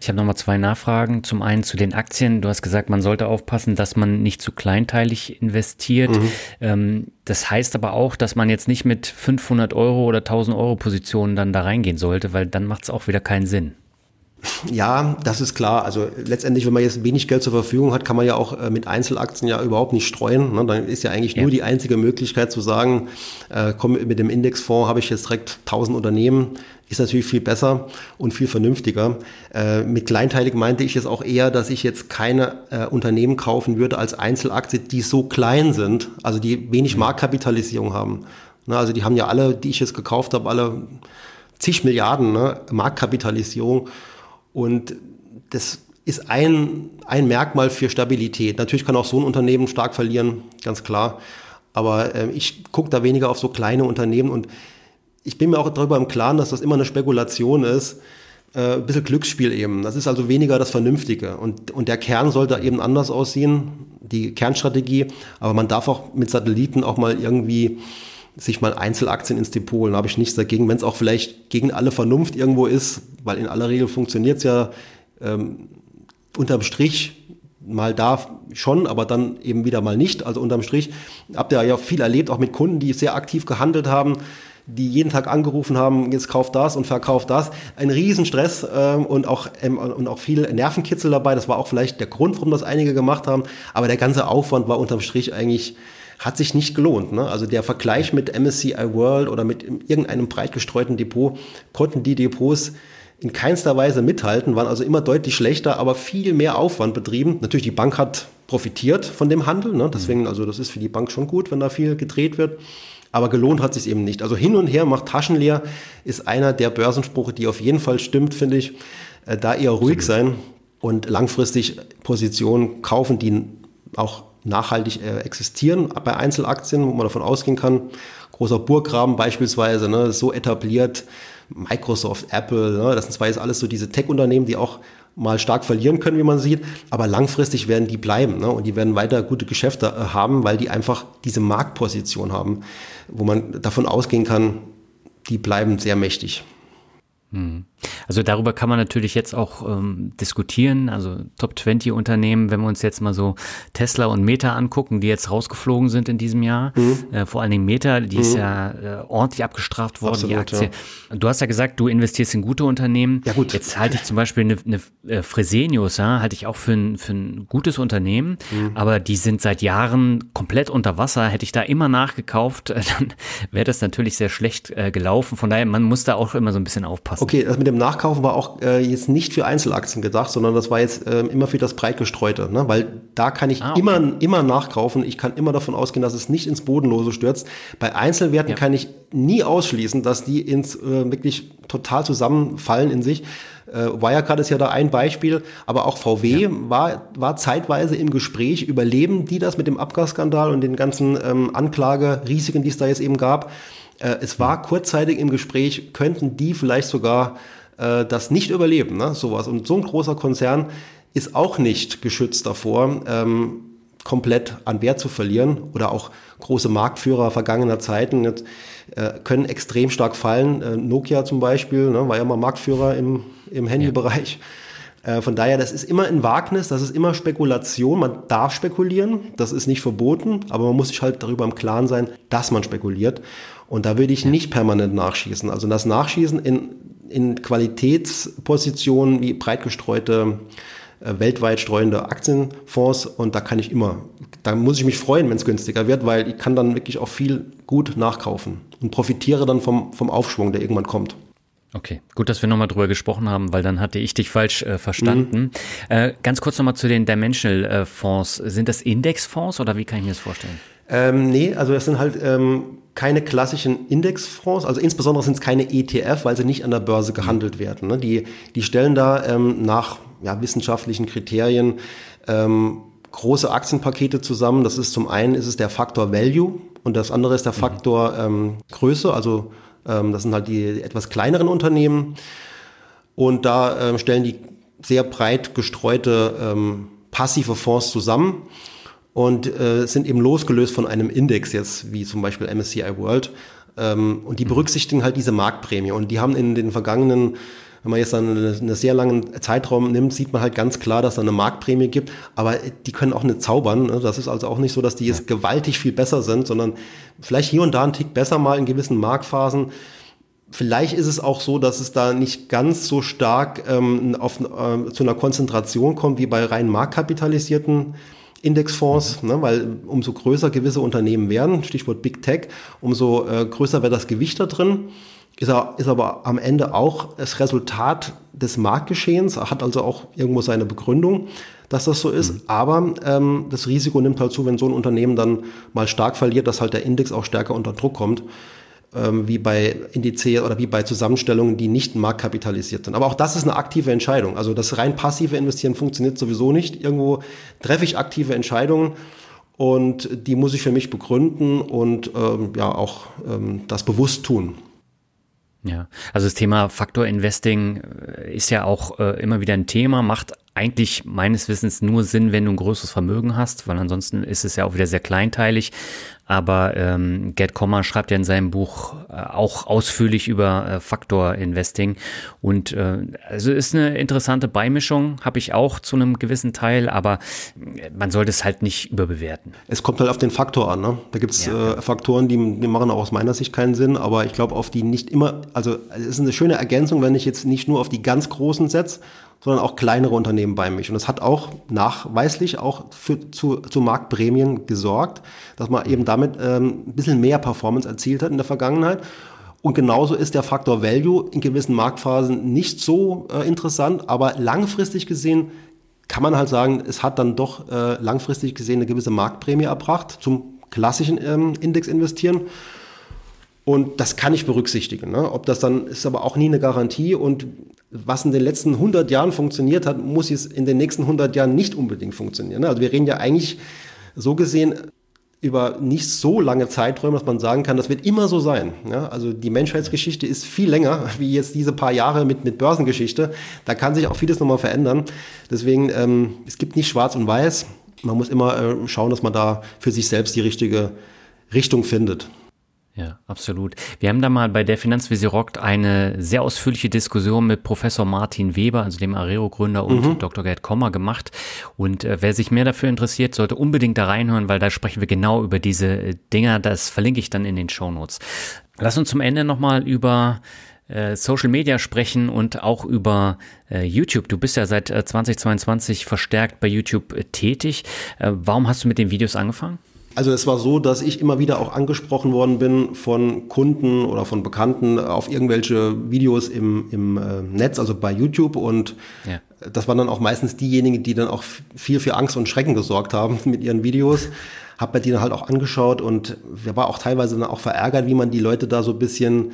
Ich habe nochmal zwei Nachfragen. Zum einen zu den Aktien. Du hast gesagt, man sollte aufpassen, dass man nicht zu kleinteilig investiert. Mhm. Ähm, das heißt aber auch, dass man jetzt nicht mit 500 Euro oder 1000 Euro Positionen dann da reingehen sollte, weil dann macht es auch wieder keinen Sinn. Ja, das ist klar. Also letztendlich, wenn man jetzt wenig Geld zur Verfügung hat, kann man ja auch äh, mit Einzelaktien ja überhaupt nicht streuen. Ne? Dann ist ja eigentlich ja. nur die einzige Möglichkeit zu sagen, äh, komm, mit dem Indexfonds habe ich jetzt direkt 1000 Unternehmen. Ist natürlich viel besser und viel vernünftiger. Äh, mit kleinteilig meinte ich jetzt auch eher, dass ich jetzt keine äh, Unternehmen kaufen würde als Einzelaktie, die so klein sind, also die wenig mhm. Marktkapitalisierung haben. Ne? Also die haben ja alle, die ich jetzt gekauft habe, alle zig Milliarden ne? Marktkapitalisierung. Und das ist ein, ein Merkmal für Stabilität. Natürlich kann auch so ein Unternehmen stark verlieren, ganz klar. Aber äh, ich gucke da weniger auf so kleine Unternehmen und ich bin mir auch darüber im Klaren, dass das immer eine Spekulation ist. Äh, ein bisschen Glücksspiel eben. Das ist also weniger das Vernünftige. Und, und der Kern sollte eben anders aussehen, die Kernstrategie. Aber man darf auch mit Satelliten auch mal irgendwie sich mal Einzelaktien ins Depot holen. Da habe ich nichts dagegen, wenn es auch vielleicht gegen alle Vernunft irgendwo ist, weil in aller Regel funktioniert es ja ähm, unterm Strich mal da schon, aber dann eben wieder mal nicht. Also unterm Strich habt ihr ja viel erlebt, auch mit Kunden, die sehr aktiv gehandelt haben, die jeden Tag angerufen haben, jetzt kauft das und verkauft das. Ein Riesenstress ähm, und, auch, ähm, und auch viel Nervenkitzel dabei. Das war auch vielleicht der Grund, warum das einige gemacht haben. Aber der ganze Aufwand war unterm Strich eigentlich hat sich nicht gelohnt. Ne? Also der Vergleich mit MSCI World oder mit irgendeinem breit gestreuten Depot konnten die Depots in keinster Weise mithalten, waren also immer deutlich schlechter, aber viel mehr Aufwand betrieben. Natürlich, die Bank hat profitiert von dem Handel, ne? deswegen, also das ist für die Bank schon gut, wenn da viel gedreht wird. Aber gelohnt hat sich eben nicht. Also hin und her macht Taschen leer, ist einer der Börsenspruche, die auf jeden Fall stimmt, finde ich. Äh, da eher ruhig sein und langfristig Positionen kaufen, die auch nachhaltig äh, existieren bei Einzelaktien, wo man davon ausgehen kann. Großer Burggraben beispielsweise, ne, so etabliert. Microsoft, Apple, ne, das sind zwar jetzt alles so diese Tech-Unternehmen, die auch mal stark verlieren können, wie man sieht, aber langfristig werden die bleiben ne, und die werden weiter gute Geschäfte äh, haben, weil die einfach diese Marktposition haben, wo man davon ausgehen kann, die bleiben sehr mächtig. Hm. Also darüber kann man natürlich jetzt auch ähm, diskutieren. Also Top 20 Unternehmen, wenn wir uns jetzt mal so Tesla und Meta angucken, die jetzt rausgeflogen sind in diesem Jahr. Mhm. Äh, vor allen Dingen Meta, die mhm. ist ja äh, ordentlich abgestraft worden, Absolut, die Aktie. Ja. Du hast ja gesagt, du investierst in gute Unternehmen. Ja gut. Jetzt halte ich zum Beispiel eine, eine äh, Fresenius, ja, halte ich auch für ein, für ein gutes Unternehmen, mhm. aber die sind seit Jahren komplett unter Wasser. Hätte ich da immer nachgekauft, <laughs> dann wäre das natürlich sehr schlecht äh, gelaufen. Von daher, man muss da auch immer so ein bisschen aufpassen. Okay, das mit dem Nachkaufen war auch äh, jetzt nicht für Einzelaktien gedacht, sondern das war jetzt äh, immer für das breit gestreute, ne? weil da kann ich ah, okay. immer, immer nachkaufen. Ich kann immer davon ausgehen, dass es nicht ins Bodenlose stürzt. Bei Einzelwerten ja. kann ich nie ausschließen, dass die ins äh, wirklich total zusammenfallen in sich. Äh, Wirecard ist ja da ein Beispiel, aber auch VW ja. war, war zeitweise im Gespräch, überleben die das mit dem Abgasskandal und den ganzen ähm, Anklagerisiken, die es da jetzt eben gab. Äh, es war kurzzeitig im Gespräch, könnten die vielleicht sogar äh, das nicht überleben, ne? sowas. Und so ein großer Konzern ist auch nicht geschützt davor, ähm, komplett an Wert zu verlieren oder auch große Marktführer vergangener Zeiten jetzt, äh, können extrem stark fallen. Äh, Nokia zum Beispiel ne, war ja mal Marktführer im, im Handybereich. Ja. Äh, von daher, das ist immer ein Wagnis, das ist immer Spekulation. Man darf spekulieren, das ist nicht verboten, aber man muss sich halt darüber im Klaren sein, dass man spekuliert. Und da würde ich nicht permanent nachschießen. Also das Nachschießen in, in Qualitätspositionen wie breit gestreute, äh, weltweit streuende Aktienfonds. Und da kann ich immer, da muss ich mich freuen, wenn es günstiger wird, weil ich kann dann wirklich auch viel gut nachkaufen und profitiere dann vom, vom Aufschwung, der irgendwann kommt. Okay, gut, dass wir nochmal drüber gesprochen haben, weil dann hatte ich dich falsch äh, verstanden. Mhm. Äh, ganz kurz nochmal zu den Dimensional äh, Fonds. Sind das Indexfonds oder wie kann ich mir das vorstellen? Ähm, nee, also das sind halt ähm, keine klassischen Indexfonds, also insbesondere sind es keine ETF, weil sie nicht an der Börse gehandelt werden. Ne? Die, die stellen da ähm, nach ja, wissenschaftlichen Kriterien ähm, große Aktienpakete zusammen. Das ist zum einen ist es der Faktor Value und das andere ist der mhm. Faktor ähm, Größe. Also ähm, das sind halt die etwas kleineren Unternehmen und da ähm, stellen die sehr breit gestreute ähm, passive Fonds zusammen und äh, sind eben losgelöst von einem Index jetzt, wie zum Beispiel MSCI World. Ähm, und die mhm. berücksichtigen halt diese Marktprämie. Und die haben in den vergangenen, wenn man jetzt dann einen sehr langen Zeitraum nimmt, sieht man halt ganz klar, dass da eine Marktprämie gibt. Aber die können auch nicht zaubern. Ne? Das ist also auch nicht so, dass die jetzt gewaltig viel besser sind, sondern vielleicht hier und da ein Tick besser mal in gewissen Marktphasen Vielleicht ist es auch so, dass es da nicht ganz so stark ähm, auf, äh, zu einer Konzentration kommt wie bei rein marktkapitalisierten Indexfonds, ne, weil umso größer gewisse Unternehmen werden, Stichwort Big Tech, umso äh, größer wird das Gewicht da drin. Ist, ist aber am Ende auch das Resultat des Marktgeschehens, hat also auch irgendwo seine Begründung, dass das so ist. Mhm. Aber ähm, das Risiko nimmt halt zu, wenn so ein Unternehmen dann mal stark verliert, dass halt der Index auch stärker unter Druck kommt ähm, wie bei Indizes oder wie bei Zusammenstellungen, die nicht marktkapitalisiert sind. Aber auch das ist eine aktive Entscheidung. Also das rein passive Investieren funktioniert sowieso nicht. Irgendwo treffe ich aktive Entscheidungen und die muss ich für mich begründen und ähm, ja auch ähm, das bewusst tun. Ja, also das Thema Faktor Investing äh, ist ja auch äh, immer wieder ein Thema, macht eigentlich meines Wissens nur Sinn, wenn du ein größeres Vermögen hast, weil ansonsten ist es ja auch wieder sehr kleinteilig. Aber ähm, Gerd Kommer schreibt ja in seinem Buch äh, auch ausführlich über äh, Faktor Investing. Und äh, also ist eine interessante Beimischung, habe ich auch zu einem gewissen Teil, aber man sollte es halt nicht überbewerten. Es kommt halt auf den Faktor an. Ne? Da gibt es ja. äh, Faktoren, die, die machen auch aus meiner Sicht keinen Sinn, aber ich glaube, auf die nicht immer, also es ist eine schöne Ergänzung, wenn ich jetzt nicht nur auf die ganz großen setze, sondern auch kleinere Unternehmen bei mich. Und das hat auch nachweislich auch für, zu, zu Marktprämien gesorgt, dass man eben damit ähm, ein bisschen mehr Performance erzielt hat in der Vergangenheit. Und genauso ist der Faktor Value in gewissen Marktphasen nicht so äh, interessant, aber langfristig gesehen kann man halt sagen, es hat dann doch äh, langfristig gesehen eine gewisse Marktprämie erbracht zum klassischen ähm, Index investieren. Und das kann ich berücksichtigen. Ne? Ob das dann ist aber auch nie eine Garantie. Und was in den letzten 100 Jahren funktioniert hat, muss es in den nächsten 100 Jahren nicht unbedingt funktionieren. Ne? Also wir reden ja eigentlich so gesehen über nicht so lange Zeiträume, dass man sagen kann, das wird immer so sein. Ja? Also die Menschheitsgeschichte ist viel länger, <laughs> wie jetzt diese paar Jahre mit, mit Börsengeschichte. Da kann sich auch vieles nochmal verändern. Deswegen, ähm, es gibt nicht schwarz und weiß. Man muss immer äh, schauen, dass man da für sich selbst die richtige Richtung findet. Ja, absolut. Wir haben da mal bei der Finanzvisier rockt eine sehr ausführliche Diskussion mit Professor Martin Weber, also dem Arero-Gründer und mhm. Dr. Gerd Kommer gemacht. Und äh, wer sich mehr dafür interessiert, sollte unbedingt da reinhören, weil da sprechen wir genau über diese äh, Dinger. Das verlinke ich dann in den Show Notes. Lass uns zum Ende nochmal über äh, Social Media sprechen und auch über äh, YouTube. Du bist ja seit äh, 2022 verstärkt bei YouTube äh, tätig. Äh, warum hast du mit den Videos angefangen? Also es war so, dass ich immer wieder auch angesprochen worden bin von Kunden oder von Bekannten auf irgendwelche Videos im, im äh, Netz, also bei YouTube. Und ja. das waren dann auch meistens diejenigen, die dann auch viel für Angst und Schrecken gesorgt haben <laughs> mit ihren Videos. Hab mir die dann halt auch angeschaut und wir war auch teilweise dann auch verärgert, wie man die Leute da so ein bisschen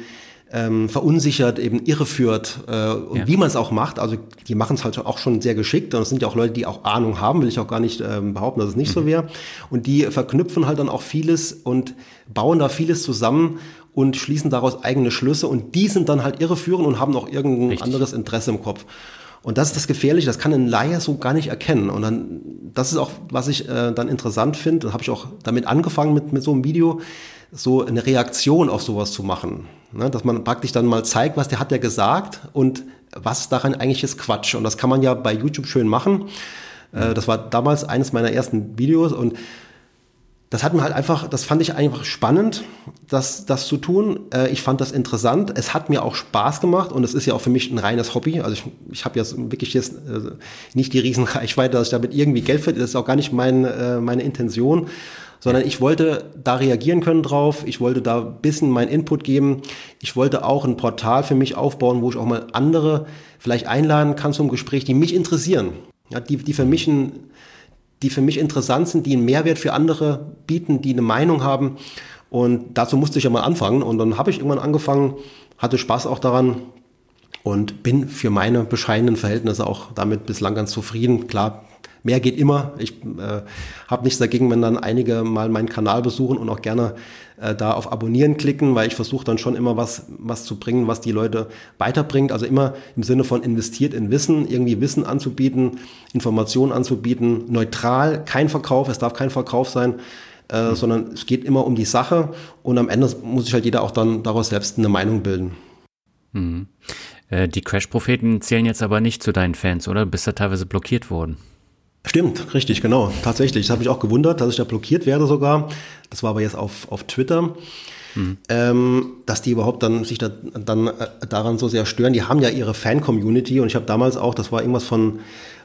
ähm, verunsichert, eben irreführt äh, und ja. wie man es auch macht. Also die machen es halt auch schon sehr geschickt und es sind ja auch Leute, die auch Ahnung haben, will ich auch gar nicht ähm, behaupten, dass es nicht mhm. so wäre. Und die verknüpfen halt dann auch vieles und bauen da vieles zusammen und schließen daraus eigene Schlüsse und die sind dann halt irreführend und haben auch irgendein Richtig. anderes Interesse im Kopf. Und das ist das Gefährliche, das kann ein Laie so gar nicht erkennen. Und dann, das ist auch, was ich äh, dann interessant finde, da habe ich auch damit angefangen mit, mit so einem Video, so eine Reaktion auf sowas zu machen. Ne? Dass man praktisch dann mal zeigt, was der hat der gesagt und was daran eigentlich ist Quatsch. Und das kann man ja bei YouTube schön machen. Äh, das war damals eines meiner ersten Videos und das hat mir halt einfach, das fand ich einfach spannend, das, das zu tun. Äh, ich fand das interessant. Es hat mir auch Spaß gemacht und es ist ja auch für mich ein reines Hobby. Also ich, ich habe jetzt wirklich jetzt äh, nicht die Riesenreichweite, dass ich damit irgendwie Geld verdiene. Das ist auch gar nicht mein, meine Intention, sondern ich wollte da reagieren können drauf. Ich wollte da ein bisschen meinen Input geben. Ich wollte auch ein Portal für mich aufbauen, wo ich auch mal andere vielleicht einladen kann zum Gespräch, die mich interessieren. Ja, die, die für mich ein, die für mich interessant sind, die einen Mehrwert für andere bieten, die eine Meinung haben. Und dazu musste ich ja mal anfangen. Und dann habe ich irgendwann angefangen, hatte Spaß auch daran und bin für meine bescheidenen Verhältnisse auch damit bislang ganz zufrieden. Klar, mehr geht immer. Ich äh, habe nichts dagegen, wenn dann einige mal meinen Kanal besuchen und auch gerne äh, da auf Abonnieren klicken, weil ich versuche dann schon immer was, was zu bringen, was die Leute weiterbringt. Also immer im Sinne von investiert in Wissen, irgendwie Wissen anzubieten, Informationen anzubieten, neutral, kein Verkauf, es darf kein Verkauf sein. Äh, mhm. sondern es geht immer um die Sache und am Ende muss sich halt jeder auch dann daraus selbst eine Meinung bilden. Mhm. Äh, die Crash-Propheten zählen jetzt aber nicht zu deinen Fans, oder? Bist da teilweise blockiert worden. Stimmt, richtig, genau. Tatsächlich. Das habe ich auch gewundert, dass ich da blockiert werde sogar. Das war aber jetzt auf, auf Twitter. mhm. ähm, dass die überhaupt dann sich da, dann äh, daran so sehr stören. Die haben ja ihre Fan-Community und ich habe damals auch, das war irgendwas von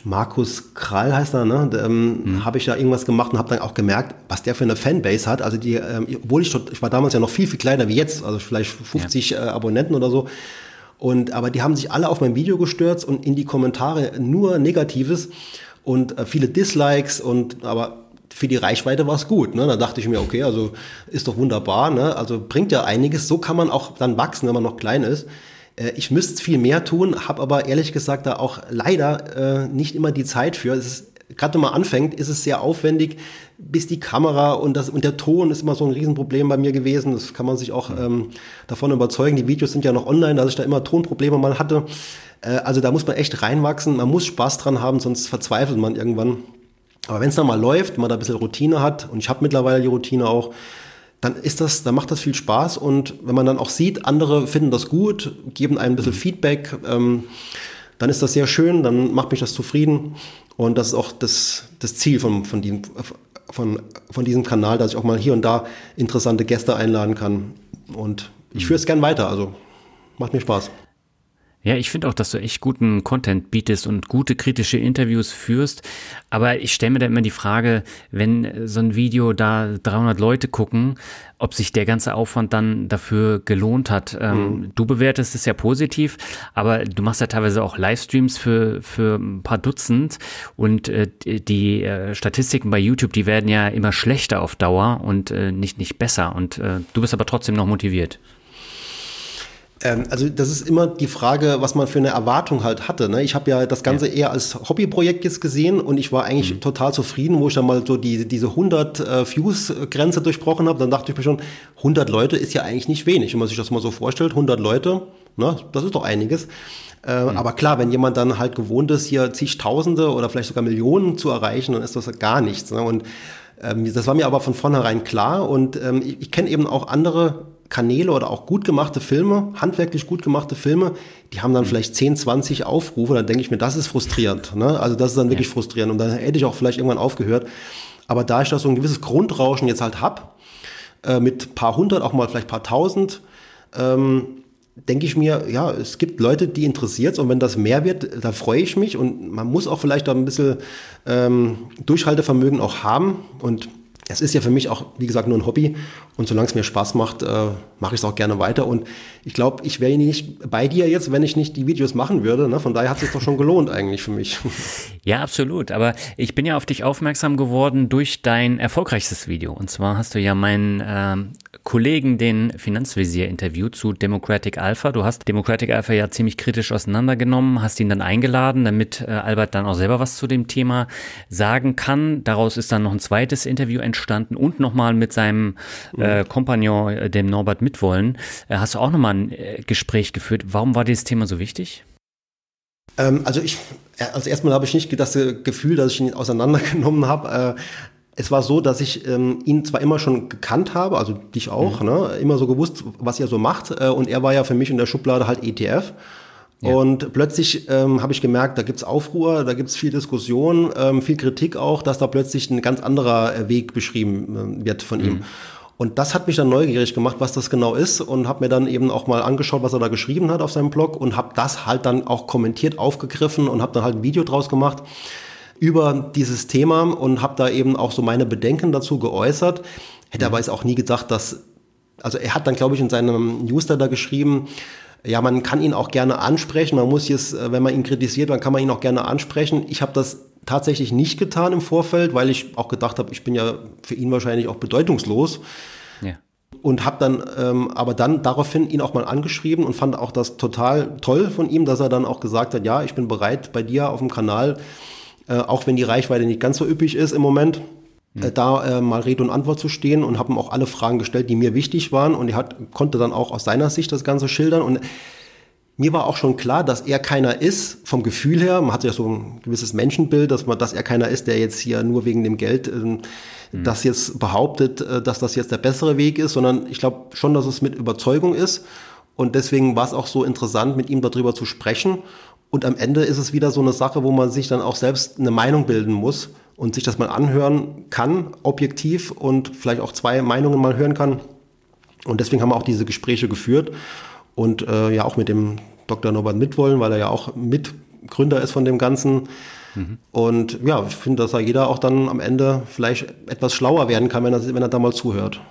Markus Krall heißt er, ne? Ähm, mhm. habe ich da irgendwas gemacht und habe dann auch gemerkt, was der für eine Fanbase hat. Also die, ähm, obwohl ich, ich war damals ja noch viel, viel kleiner wie jetzt, also vielleicht 50 ja. äh, Abonnenten oder so. Und, aber die haben sich alle auf mein Video gestürzt und in die Kommentare nur Negatives und äh, viele Dislikes und aber für die Reichweite war es gut. Ne? Da dachte ich mir, okay, also ist doch wunderbar, ne? also bringt ja einiges. So kann man auch dann wachsen, wenn man noch klein ist. Äh, ich müsste viel mehr tun, habe aber ehrlich gesagt da auch leider äh, nicht immer die Zeit für. Es ist gerade wenn man anfängt, ist es sehr aufwendig, bis die Kamera und, das, und der Ton ist immer so ein Riesenproblem bei mir gewesen. Das kann man sich auch ähm, davon überzeugen. Die Videos sind ja noch online, dass ich da immer Tonprobleme mal hatte. Äh, also da muss man echt reinwachsen. Man muss Spaß dran haben, sonst verzweifelt man irgendwann. Aber wenn es dann mal läuft, man da ein bisschen Routine hat, und ich habe mittlerweile die Routine auch, dann ist das, dann macht das viel Spaß und wenn man dann auch sieht, andere finden das gut, geben einem ein bisschen Feedback, ähm, dann ist das sehr schön, dann macht mich das zufrieden und das ist auch das, das Ziel von, von, diesem, von, von diesem Kanal, dass ich auch mal hier und da interessante Gäste einladen kann und ich führe es gern weiter, also macht mir Spaß. Ja, ich finde auch, dass du echt guten Content bietest und gute kritische Interviews führst. Aber ich stelle mir da immer die Frage, wenn so ein Video da 300 Leute gucken, ob sich der ganze Aufwand dann dafür gelohnt hat. Ähm, mhm. Du bewertest es ja positiv, aber du machst ja teilweise auch Livestreams für, für ein paar Dutzend und äh, die äh, Statistiken bei YouTube, die werden ja immer schlechter auf Dauer und äh, nicht, nicht besser. Und du bist aber trotzdem noch motiviert. Ähm, also das ist immer die Frage, was man für eine Erwartung halt hatte. Ne? Ich habe ja das Ganze ja. eher als Hobbyprojekt jetzt gesehen und ich war eigentlich mhm. total zufrieden, wo ich dann mal so die, diese 100 äh, Views-Grenze durchbrochen habe. Dann dachte ich mir schon, 100 Leute ist ja eigentlich nicht wenig. Wenn man sich das mal so vorstellt, 100 Leute, ne? das ist doch einiges. Äh, mhm. Aber klar, wenn jemand dann halt gewohnt ist, hier zigtausende oder vielleicht sogar Millionen zu erreichen, dann ist das gar nichts. Ne? Und ähm, das war mir aber von vornherein klar und ähm, ich, ich kenne eben auch andere Kanäle oder auch gut gemachte Filme, handwerklich gut gemachte Filme, die haben dann mhm. vielleicht 10, 20 Aufrufe, dann denke ich mir, das ist frustrierend. Ne? Also das ist dann wirklich ja. frustrierend und dann hätte ich auch vielleicht irgendwann aufgehört. Aber da ich da so ein gewisses Grundrauschen jetzt halt hab, äh, mit paar hundert, auch mal vielleicht paar tausend, ähm, denke ich mir, ja, es gibt Leute, die interessiert und wenn das mehr wird, da freue ich mich und man muss auch vielleicht da ein bisschen ähm, Durchhaltevermögen auch haben und es ist ja für mich auch, wie gesagt, nur ein Hobby. Und solange es mir Spaß macht, äh, mache ich es auch gerne weiter. Und ich glaube, ich wäre nicht bei dir jetzt, wenn ich nicht die Videos machen würde. Ne? Von daher hat es doch schon gelohnt eigentlich für mich. <laughs> Ja, absolut. Aber ich bin ja auf dich aufmerksam geworden durch dein erfolgreichstes Video. Und zwar hast du ja meinen ähm, Kollegen den Finanzvisier interviewt zu Democratic Alpha. Du hast Democratic Alpha ja ziemlich kritisch auseinandergenommen, hast ihn dann eingeladen, damit äh, Albert dann auch selber was zu dem Thema sagen kann. Daraus ist dann noch ein zweites Interview entstanden und nochmal mit seinem äh, Kompagnon, äh, dem Norbert Mitwollen. Äh, hast du auch nochmal ein äh, Gespräch geführt. Warum war dieses Thema so wichtig? Ähm, also ich, äh, also erstmal habe ich nicht das Gefühl, dass ich ihn auseinandergenommen habe. Äh, es war so, dass ich ähm, ihn zwar immer schon gekannt habe, also dich auch, mhm. ne, immer so gewusst, was er so macht. Äh, und er war ja für mich in der Schublade halt ETF. Ja. Und plötzlich ähm, habe ich gemerkt, da gibt's Aufruhr, da gibt's viel Diskussion, ähm, viel Kritik auch, dass da plötzlich ein ganz anderer Weg beschrieben äh, wird von mhm. ihm. Und das hat mich dann neugierig gemacht, was das genau ist und habe mir dann eben auch mal angeschaut, was er da geschrieben hat auf seinem Blog und habe das halt dann auch kommentiert, aufgegriffen und habe dann halt ein Video draus gemacht über dieses Thema und habe da eben auch so meine Bedenken dazu geäußert. Hätte aber jetzt auch nie gedacht, dass, also er hat dann, glaube ich, in seinem Newsletter geschrieben, ja, man kann ihn auch gerne ansprechen. Man muss jetzt, äh, wenn man ihn kritisiert, dann kann man ihn auch gerne ansprechen. Ich habe das tatsächlich nicht getan im Vorfeld, weil ich auch gedacht habe, ich bin ja für ihn wahrscheinlich auch bedeutungslos. Ja. Und habe dann ähm, aber dann daraufhin ihn auch mal angeschrieben und fand auch das total toll von ihm, dass er dann auch gesagt hat, ja, ich bin bereit bei dir auf dem Kanal, äh, auch wenn die Reichweite nicht ganz so üppig ist im Moment, äh, da äh, mal Rede und Antwort zu stehen und habe ihm auch alle Fragen gestellt, die mir wichtig waren und er hat, konnte dann auch aus seiner Sicht das Ganze schildern und mir war auch schon klar, dass er keiner ist, vom Gefühl her, man hat ja so ein gewisses Menschenbild, dass man, dass er keiner ist, der jetzt hier nur wegen dem Geld äh, mhm. das jetzt behauptet, äh, dass das jetzt der bessere Weg ist, sondern ich glaube schon, dass es mit Überzeugung ist. Und deswegen war es auch so interessant, mit ihm darüber zu sprechen. Und am Ende ist es wieder so eine Sache, wo man sich dann auch selbst eine Meinung bilden muss und sich das mal anhören kann, objektiv und vielleicht auch zwei Meinungen mal hören kann. Und deswegen haben wir auch diese Gespräche geführt und äh, ja auch mit dem Dr. Norbert Mitwollen, weil er ja auch Mitgründer ist von dem Ganzen. Mhm. Und ja, ich finde, dass da jeder auch dann am Ende vielleicht etwas schlauer werden kann, wenn er, wenn er da mal zuhört.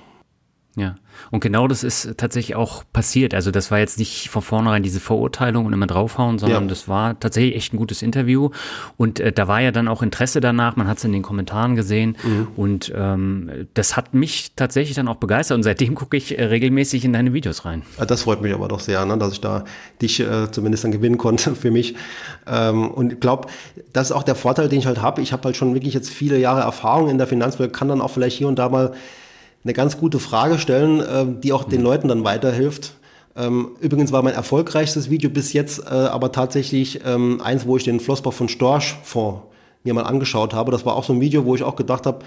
Ja, und genau das ist tatsächlich auch passiert. Also das war jetzt nicht von vornherein diese Verurteilung und immer draufhauen, sondern ja. das war tatsächlich echt ein gutes Interview. Und äh, da war ja dann auch Interesse danach, man hat es in den Kommentaren gesehen. Mhm. Und ähm, das hat mich tatsächlich dann auch begeistert. Und seitdem gucke ich äh, regelmäßig in deine Videos rein. Das freut mich aber doch sehr, ne, dass ich da dich äh, zumindest dann gewinnen konnte <laughs> für mich. Ähm, und ich glaube, das ist auch der Vorteil, den ich halt habe. Ich habe halt schon wirklich jetzt viele Jahre Erfahrung in der Finanzwelt, kann dann auch vielleicht hier und da mal eine ganz gute Frage stellen, äh, die auch den mhm. Leuten dann weiterhilft. Ähm, übrigens war mein erfolgreichstes Video bis jetzt äh, aber tatsächlich ähm, eins, wo ich den Flossbach von Storch Fonds mir mal angeschaut habe. Das war auch so ein Video, wo ich auch gedacht habe,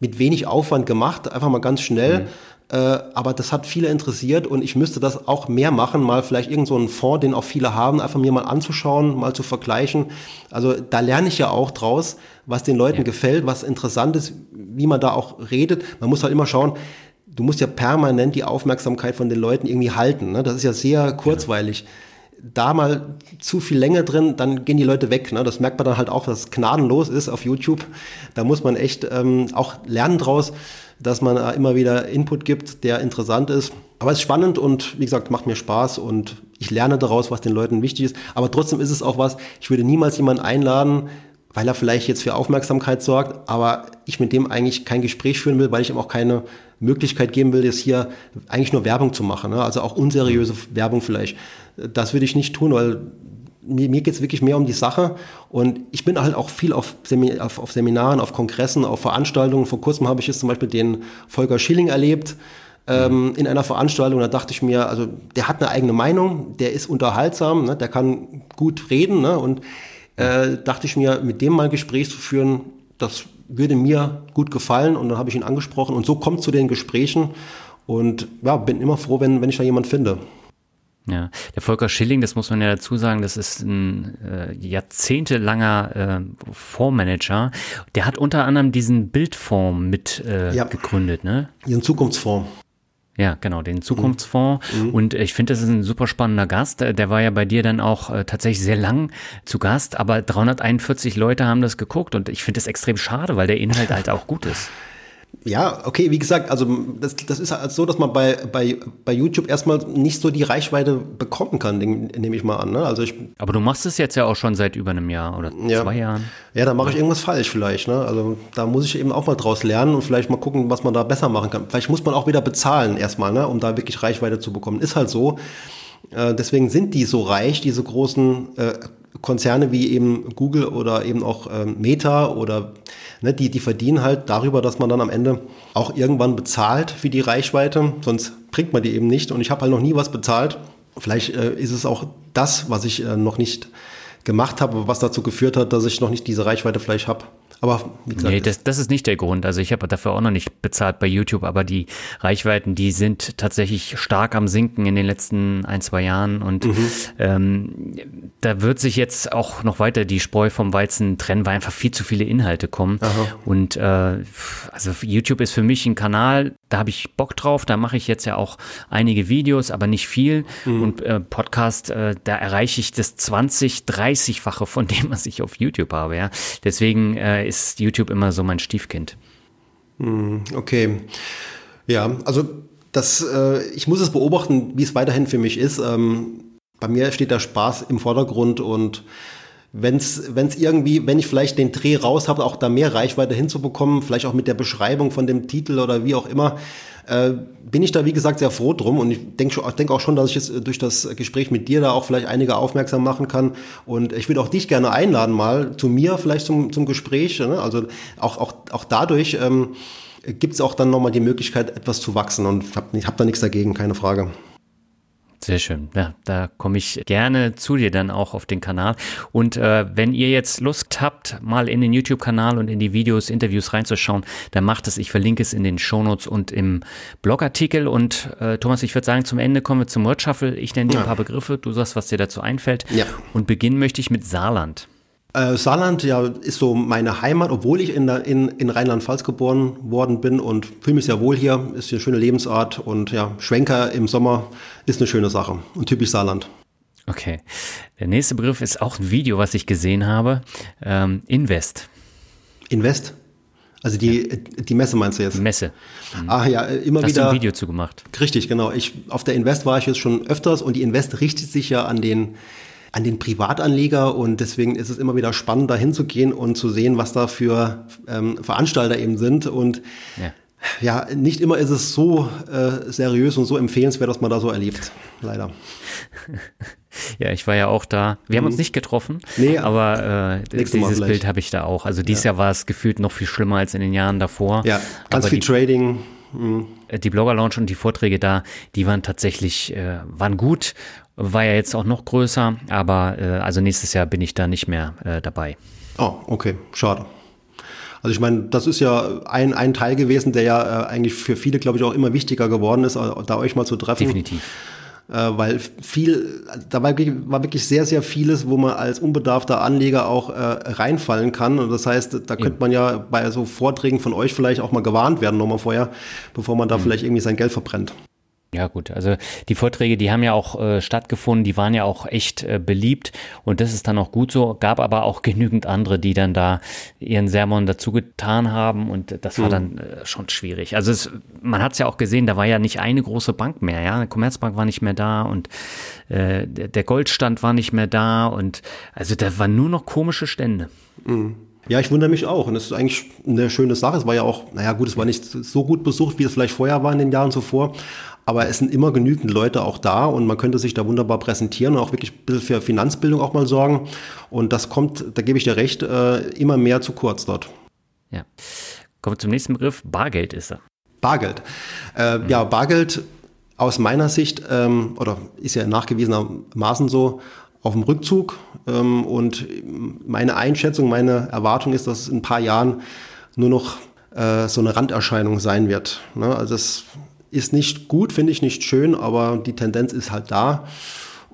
mit wenig Aufwand gemacht, einfach mal ganz schnell. Mhm. Äh, aber das hat viele interessiert und ich müsste das auch mehr machen, mal vielleicht irgendeinen so Fonds, den auch viele haben, einfach mir mal anzuschauen, mal zu vergleichen. Also da lerne ich ja auch draus, was den Leuten ja. gefällt, was interessant ist, wie man da auch redet. Man muss halt immer schauen, du musst ja permanent die Aufmerksamkeit von den Leuten irgendwie halten. Ne? Das ist ja sehr kurzweilig. Ja. Da mal zu viel Länge drin, dann gehen die Leute weg. Ne? Das merkt man dann halt auch, dass es gnadenlos ist auf YouTube. Da muss man echt ähm, auch lernen draus, dass man da immer wieder Input gibt, der interessant ist. Aber es ist spannend und wie gesagt, macht mir Spaß und ich lerne daraus, was den Leuten wichtig ist. Aber trotzdem ist es auch was, ich würde niemals jemanden einladen, weil er vielleicht jetzt für Aufmerksamkeit sorgt, aber ich mit dem eigentlich kein Gespräch führen will, weil ich ihm auch keine Möglichkeit geben will, jetzt hier eigentlich nur Werbung zu machen. Ne? Also auch unseriöse Werbung vielleicht. Das würde ich nicht tun, weil mir, mir geht es wirklich mehr um die Sache. Und ich bin halt auch viel auf, Semin auf, auf, Seminaren, auf Kongressen, auf Veranstaltungen. Vor kurzem habe ich jetzt zum Beispiel den Volker Schilling erlebt. Ähm, in einer Veranstaltung, da dachte ich mir, also der hat eine eigene Meinung, der ist unterhaltsam, ne, der kann gut reden ne, und äh, dachte ich mir, mit dem mal Gespräch zu führen, das würde mir gut gefallen und dann habe ich ihn angesprochen und so kommt zu den Gesprächen und ja, bin immer froh, wenn, wenn ich da jemand finde. Ja, der Volker Schilling, das muss man ja dazu sagen, das ist ein äh, jahrzehntelanger äh, Fondsmanager. Der hat unter anderem diesen Bildfonds mit äh, ja. gegründet, ne? Ihren Zukunftsfonds. Ja, genau, den Zukunftsfonds. Mhm. Und ich finde, das ist ein super spannender Gast. Der war ja bei dir dann auch äh, tatsächlich sehr lang zu Gast, aber 341 Leute haben das geguckt und ich finde das extrem schade, weil der Inhalt halt auch gut ist. Ja, okay, wie gesagt, also das, das ist halt so, dass man bei, bei, bei YouTube erstmal nicht so die Reichweite bekommen kann, nehme ich mal an. Ne? Also ich, Aber du machst es jetzt ja auch schon seit über einem Jahr oder ja. zwei Jahren. Ja, da mache ich irgendwas falsch vielleicht. Ne? Also da muss ich eben auch mal draus lernen und vielleicht mal gucken, was man da besser machen kann. Vielleicht muss man auch wieder bezahlen erstmal, ne? um da wirklich Reichweite zu bekommen. Ist halt so. Äh, deswegen sind die so reich, diese großen äh, Konzerne wie eben Google oder eben auch ähm, Meta oder ne, die, die verdienen halt darüber, dass man dann am Ende auch irgendwann bezahlt für die Reichweite, sonst bringt man die eben nicht. Und ich habe halt noch nie was bezahlt. Vielleicht äh, ist es auch das, was ich äh, noch nicht gemacht habe, was dazu geführt hat, dass ich noch nicht diese Reichweite vielleicht habe. Aber wie gesagt, nee, das, das ist nicht der Grund. Also ich habe dafür auch noch nicht bezahlt bei YouTube, aber die Reichweiten, die sind tatsächlich stark am Sinken in den letzten ein, zwei Jahren. Und mhm. ähm, da wird sich jetzt auch noch weiter die Spreu vom Weizen trennen, weil einfach viel zu viele Inhalte kommen. Aha. Und äh, also YouTube ist für mich ein Kanal, da habe ich Bock drauf, da mache ich jetzt ja auch einige Videos, aber nicht viel. Mhm. Und äh, Podcast, äh, da erreiche ich das 20, 30-fache von <laughs> dem, was ich auf YouTube habe. Ja. Deswegen äh, ist YouTube immer so mein Stiefkind. Hm, okay. Ja, also das, äh, ich muss es beobachten, wie es weiterhin für mich ist. Ähm, bei mir steht der Spaß im Vordergrund und wenn es irgendwie, wenn ich vielleicht den Dreh raus habe, auch da mehr Reichweite hinzubekommen, vielleicht auch mit der Beschreibung von dem Titel oder wie auch immer, äh, bin ich da wie gesagt sehr froh drum und ich denke denk auch schon, dass ich jetzt durch das Gespräch mit dir da auch vielleicht einige aufmerksam machen kann und ich würde auch dich gerne einladen mal zu mir vielleicht zum, zum Gespräch, ne? also auch, auch, auch dadurch ähm, gibt es auch dann nochmal die Möglichkeit etwas zu wachsen und ich habe hab da nichts dagegen, keine Frage. Sehr schön. Ja, da komme ich gerne zu dir dann auch auf den Kanal. Und äh, wenn ihr jetzt Lust habt, mal in den YouTube-Kanal und in die Videos, Interviews reinzuschauen, dann macht es. Ich verlinke es in den Shownotes und im Blogartikel. Und äh, Thomas, ich würde sagen, zum Ende kommen wir zum Word Shuffle. Ich nenne dir ja. ein paar Begriffe. Du sagst, was dir dazu einfällt. Ja. Und beginnen möchte ich mit Saarland. Äh, Saarland ja, ist so meine Heimat, obwohl ich in, in, in Rheinland-Pfalz geboren worden bin und fühle mich sehr wohl hier. Ist eine schöne Lebensart und ja, Schwenker im Sommer ist eine schöne Sache und typisch Saarland. Okay. Der nächste Begriff ist auch ein Video, was ich gesehen habe. Ähm, Invest. Invest? Also die, ja. die Messe meinst du jetzt? Messe. Mhm. Ah ja, immer Hast wieder. Du ein Video zugemacht. Richtig, genau. Ich, auf der Invest war ich jetzt schon öfters und die Invest richtet sich ja an den an den Privatanleger und deswegen ist es immer wieder spannend, da hinzugehen und zu sehen, was da für ähm, Veranstalter eben sind und ja. ja. nicht immer ist es so äh, seriös und so empfehlenswert, was man da so erlebt. Leider. <laughs> Ja, ich war ja auch da. Wir haben uns mhm. nicht getroffen, nee, aber äh, dieses Bild habe ich da auch. Also dieses ja. Jahr war es gefühlt noch viel schlimmer als in den Jahren davor. Ja, ganz aber viel die, Trading. Mhm. Die Blogger Lounge und die Vorträge da, die waren tatsächlich äh, waren gut war ja jetzt auch noch größer, aber äh, also nächstes Jahr bin ich da nicht mehr äh, dabei. Oh, okay, schade. Also ich meine, das ist ja ein, ein Teil gewesen, der ja äh, eigentlich für viele, glaube ich, auch immer wichtiger geworden ist, da euch mal zu treffen. Definitiv. Äh, weil viel, da war wirklich, war wirklich sehr, sehr vieles, wo man als unbedarfter Anleger auch äh, reinfallen kann. Und das heißt, da könnte man ja bei so Vorträgen von euch vielleicht auch mal gewarnt werden, nochmal vorher, bevor man da mhm. vielleicht irgendwie sein Geld verbrennt. Ja gut, also die Vorträge, die haben ja auch äh, stattgefunden, die waren ja auch echt äh, beliebt und das ist dann auch gut so. Gab aber auch genügend andere, die dann da ihren Sermon dazu getan haben und das war mhm. dann äh, schon schwierig. Also es, man hat es ja auch gesehen, da war ja nicht eine große Bank mehr, ja, die Commerzbank war nicht mehr da und äh, der Goldstand war nicht mehr da und also da waren nur noch komische Stände. Mhm. Ja, ich wundere mich auch. Und es ist eigentlich eine schöne Sache. Es war ja auch, naja gut, es war nicht so gut besucht, wie es vielleicht vorher war in den Jahren zuvor. Aber es sind immer genügend Leute auch da und man könnte sich da wunderbar präsentieren und auch wirklich ein bisschen für Finanzbildung auch mal sorgen. Und das kommt, da gebe ich dir recht, äh, immer mehr zu kurz dort. Ja. Kommen wir zum nächsten Begriff. Bargeld ist er. Bargeld. Äh, mhm. Ja, Bargeld aus meiner Sicht, ähm, oder ist ja nachgewiesenermaßen so, auf dem Rückzug. Ähm, und meine Einschätzung, meine Erwartung ist, dass es in ein paar Jahren nur noch äh, so eine Randerscheinung sein wird. Ne? Also es ist nicht gut, finde ich nicht schön, aber die Tendenz ist halt da.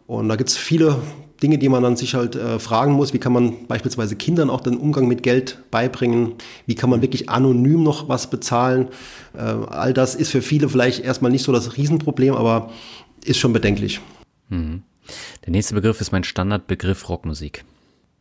Und da gibt es viele Dinge, die man dann sich halt äh, fragen muss. Wie kann man beispielsweise Kindern auch den Umgang mit Geld beibringen? Wie kann man wirklich anonym noch was bezahlen? Äh, all das ist für viele vielleicht erstmal nicht so das Riesenproblem, aber ist schon bedenklich. Mhm. Der nächste Begriff ist mein Standardbegriff Rockmusik.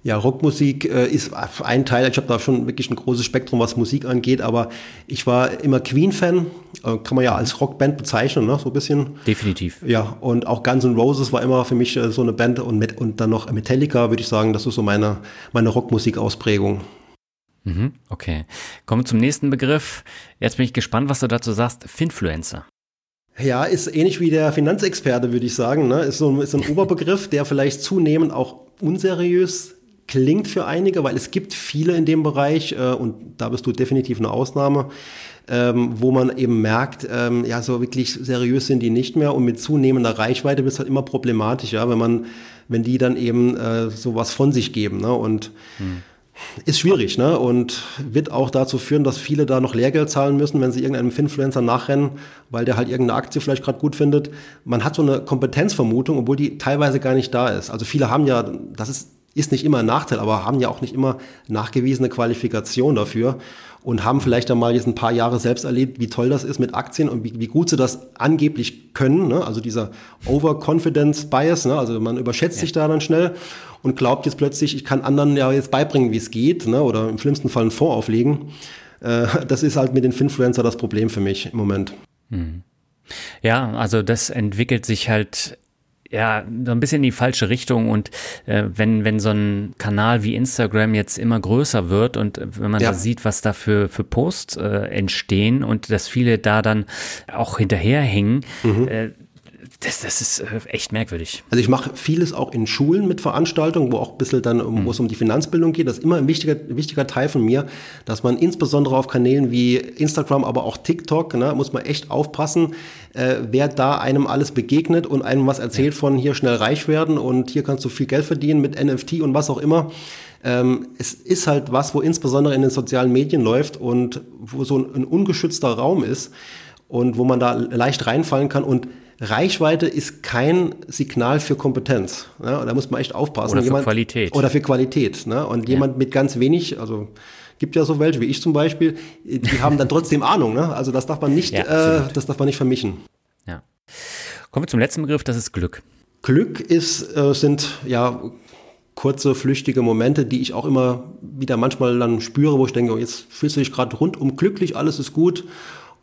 Ja, Rockmusik äh, ist ein Teil. Ich habe da schon wirklich ein großes Spektrum, was Musik angeht, aber ich war immer Queen-Fan, äh, kann man ja als Rockband bezeichnen, ne? so ein bisschen. Definitiv. Ja, und auch Guns N' Roses war immer für mich äh, so eine Band und, mit, und dann noch Metallica, würde ich sagen, das ist so meine, meine Rockmusik-Ausprägung. Mhm, okay. Kommen wir zum nächsten Begriff. Jetzt bin ich gespannt, was du dazu sagst. Finfluencer. Ja, ist ähnlich wie der Finanzexperte, würde ich sagen. Ne? Ist, so, ist so ein <laughs> Oberbegriff, der vielleicht zunehmend auch unseriös klingt für einige, weil es gibt viele in dem Bereich äh, und da bist du definitiv eine Ausnahme, ähm, wo man eben merkt, ähm, ja, so wirklich seriös sind die nicht mehr und mit zunehmender Reichweite wird es halt immer problematischer, wenn man, wenn die dann eben äh, sowas von sich geben. Ne? Und hm. Ist schwierig, ne? Und wird auch dazu führen, dass viele da noch Lehrgeld zahlen müssen, wenn sie irgendeinem Influencer nachrennen, weil der halt irgendeine Aktie vielleicht gerade gut findet. Man hat so eine Kompetenzvermutung, obwohl die teilweise gar nicht da ist. Also viele haben ja, das ist ist nicht immer ein Nachteil, aber haben ja auch nicht immer nachgewiesene Qualifikation dafür und haben vielleicht einmal jetzt ein paar Jahre selbst erlebt, wie toll das ist mit Aktien und wie, wie gut sie das angeblich können. Ne? Also dieser Overconfidence Bias, ne? also man überschätzt ja. sich da dann schnell und glaubt jetzt plötzlich, ich kann anderen ja jetzt beibringen, wie es geht ne? oder im schlimmsten Fall einen Fonds auflegen. Äh, das ist halt mit den Finfluencer das Problem für mich im Moment. Hm. Ja, also das entwickelt sich halt ja, so ein bisschen in die falsche Richtung und äh, wenn, wenn so ein Kanal wie Instagram jetzt immer größer wird und äh, wenn man ja. da sieht, was da für, für Posts äh, entstehen und dass viele da dann auch hinterherhängen, mhm. äh, das, das ist äh, echt merkwürdig. Also ich mache vieles auch in Schulen mit Veranstaltungen, wo auch ein bisschen dann, um, wo es um die Finanzbildung geht. Das ist immer ein wichtiger, wichtiger Teil von mir, dass man insbesondere auf Kanälen wie Instagram, aber auch TikTok, ne, muss man echt aufpassen, äh, wer da einem alles begegnet und einem was erzählt von hier schnell reich werden und hier kannst du viel Geld verdienen mit NFT und was auch immer. Ähm, es ist halt was, wo insbesondere in den sozialen Medien läuft und wo so ein, ein ungeschützter Raum ist und wo man da leicht reinfallen kann und Reichweite ist kein Signal für Kompetenz. Ne? Da muss man echt aufpassen. Oder für jemand, Qualität. Oder für Qualität. Ne? Und ja. jemand mit ganz wenig, also gibt ja so welche wie ich zum Beispiel, die haben dann trotzdem Ahnung. Ne? Also das darf man nicht, ja, äh, das darf man nicht vermischen. Ja. Kommen wir zum letzten Begriff, das ist Glück. Glück ist, äh, sind ja kurze, flüchtige Momente, die ich auch immer wieder manchmal dann spüre, wo ich denke, oh, jetzt fühlst du dich gerade rundum glücklich, alles ist gut.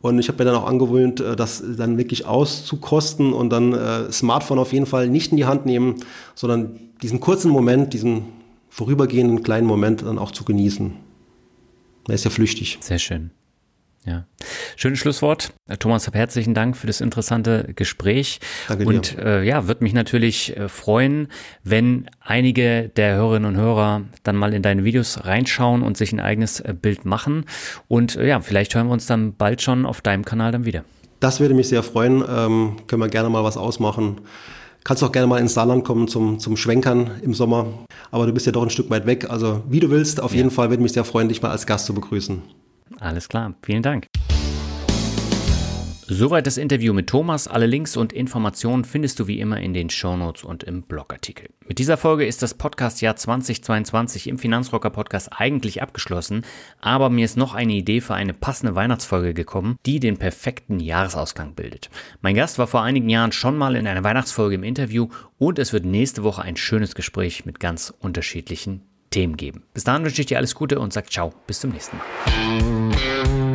Und ich habe mir dann auch angewöhnt, äh, das dann wirklich auszukosten und dann äh, Smartphone auf jeden Fall nicht in die Hand nehmen, sondern diesen kurzen Moment, diesen vorübergehenden kleinen Moment dann auch zu genießen. Er ist ja flüchtig. Sehr schön. Ja. Schönes Schlusswort. Thomas, herzlichen Dank für das interessante Gespräch. Danke dir. Und äh, ja, würde mich natürlich äh, freuen, wenn einige der Hörerinnen und Hörer dann mal in deine Videos reinschauen und sich ein eigenes äh, Bild machen. Und äh, ja, vielleicht hören wir uns dann bald schon auf deinem Kanal dann wieder. Das würde mich sehr freuen. Ähm, können wir gerne mal was ausmachen. Kannst auch gerne mal ins Saarland kommen zum, zum Schwenkern im Sommer. Aber du bist ja doch ein Stück weit weg. Also wie du willst, auf ja. jeden Fall würde mich sehr freuen, dich mal als Gast zu begrüßen. Alles klar, vielen Dank. Soweit das Interview mit Thomas. Alle Links und Informationen findest du wie immer in den Shownotes und im Blogartikel. Mit dieser Folge ist das Podcastjahr 2022 im Finanzrocker Podcast eigentlich abgeschlossen, aber mir ist noch eine Idee für eine passende Weihnachtsfolge gekommen, die den perfekten Jahresausgang bildet. Mein Gast war vor einigen Jahren schon mal in einer Weihnachtsfolge im Interview und es wird nächste Woche ein schönes Gespräch mit ganz unterschiedlichen Themen geben. Bis dahin wünsche ich dir alles Gute und sag ciao, bis zum nächsten Mal.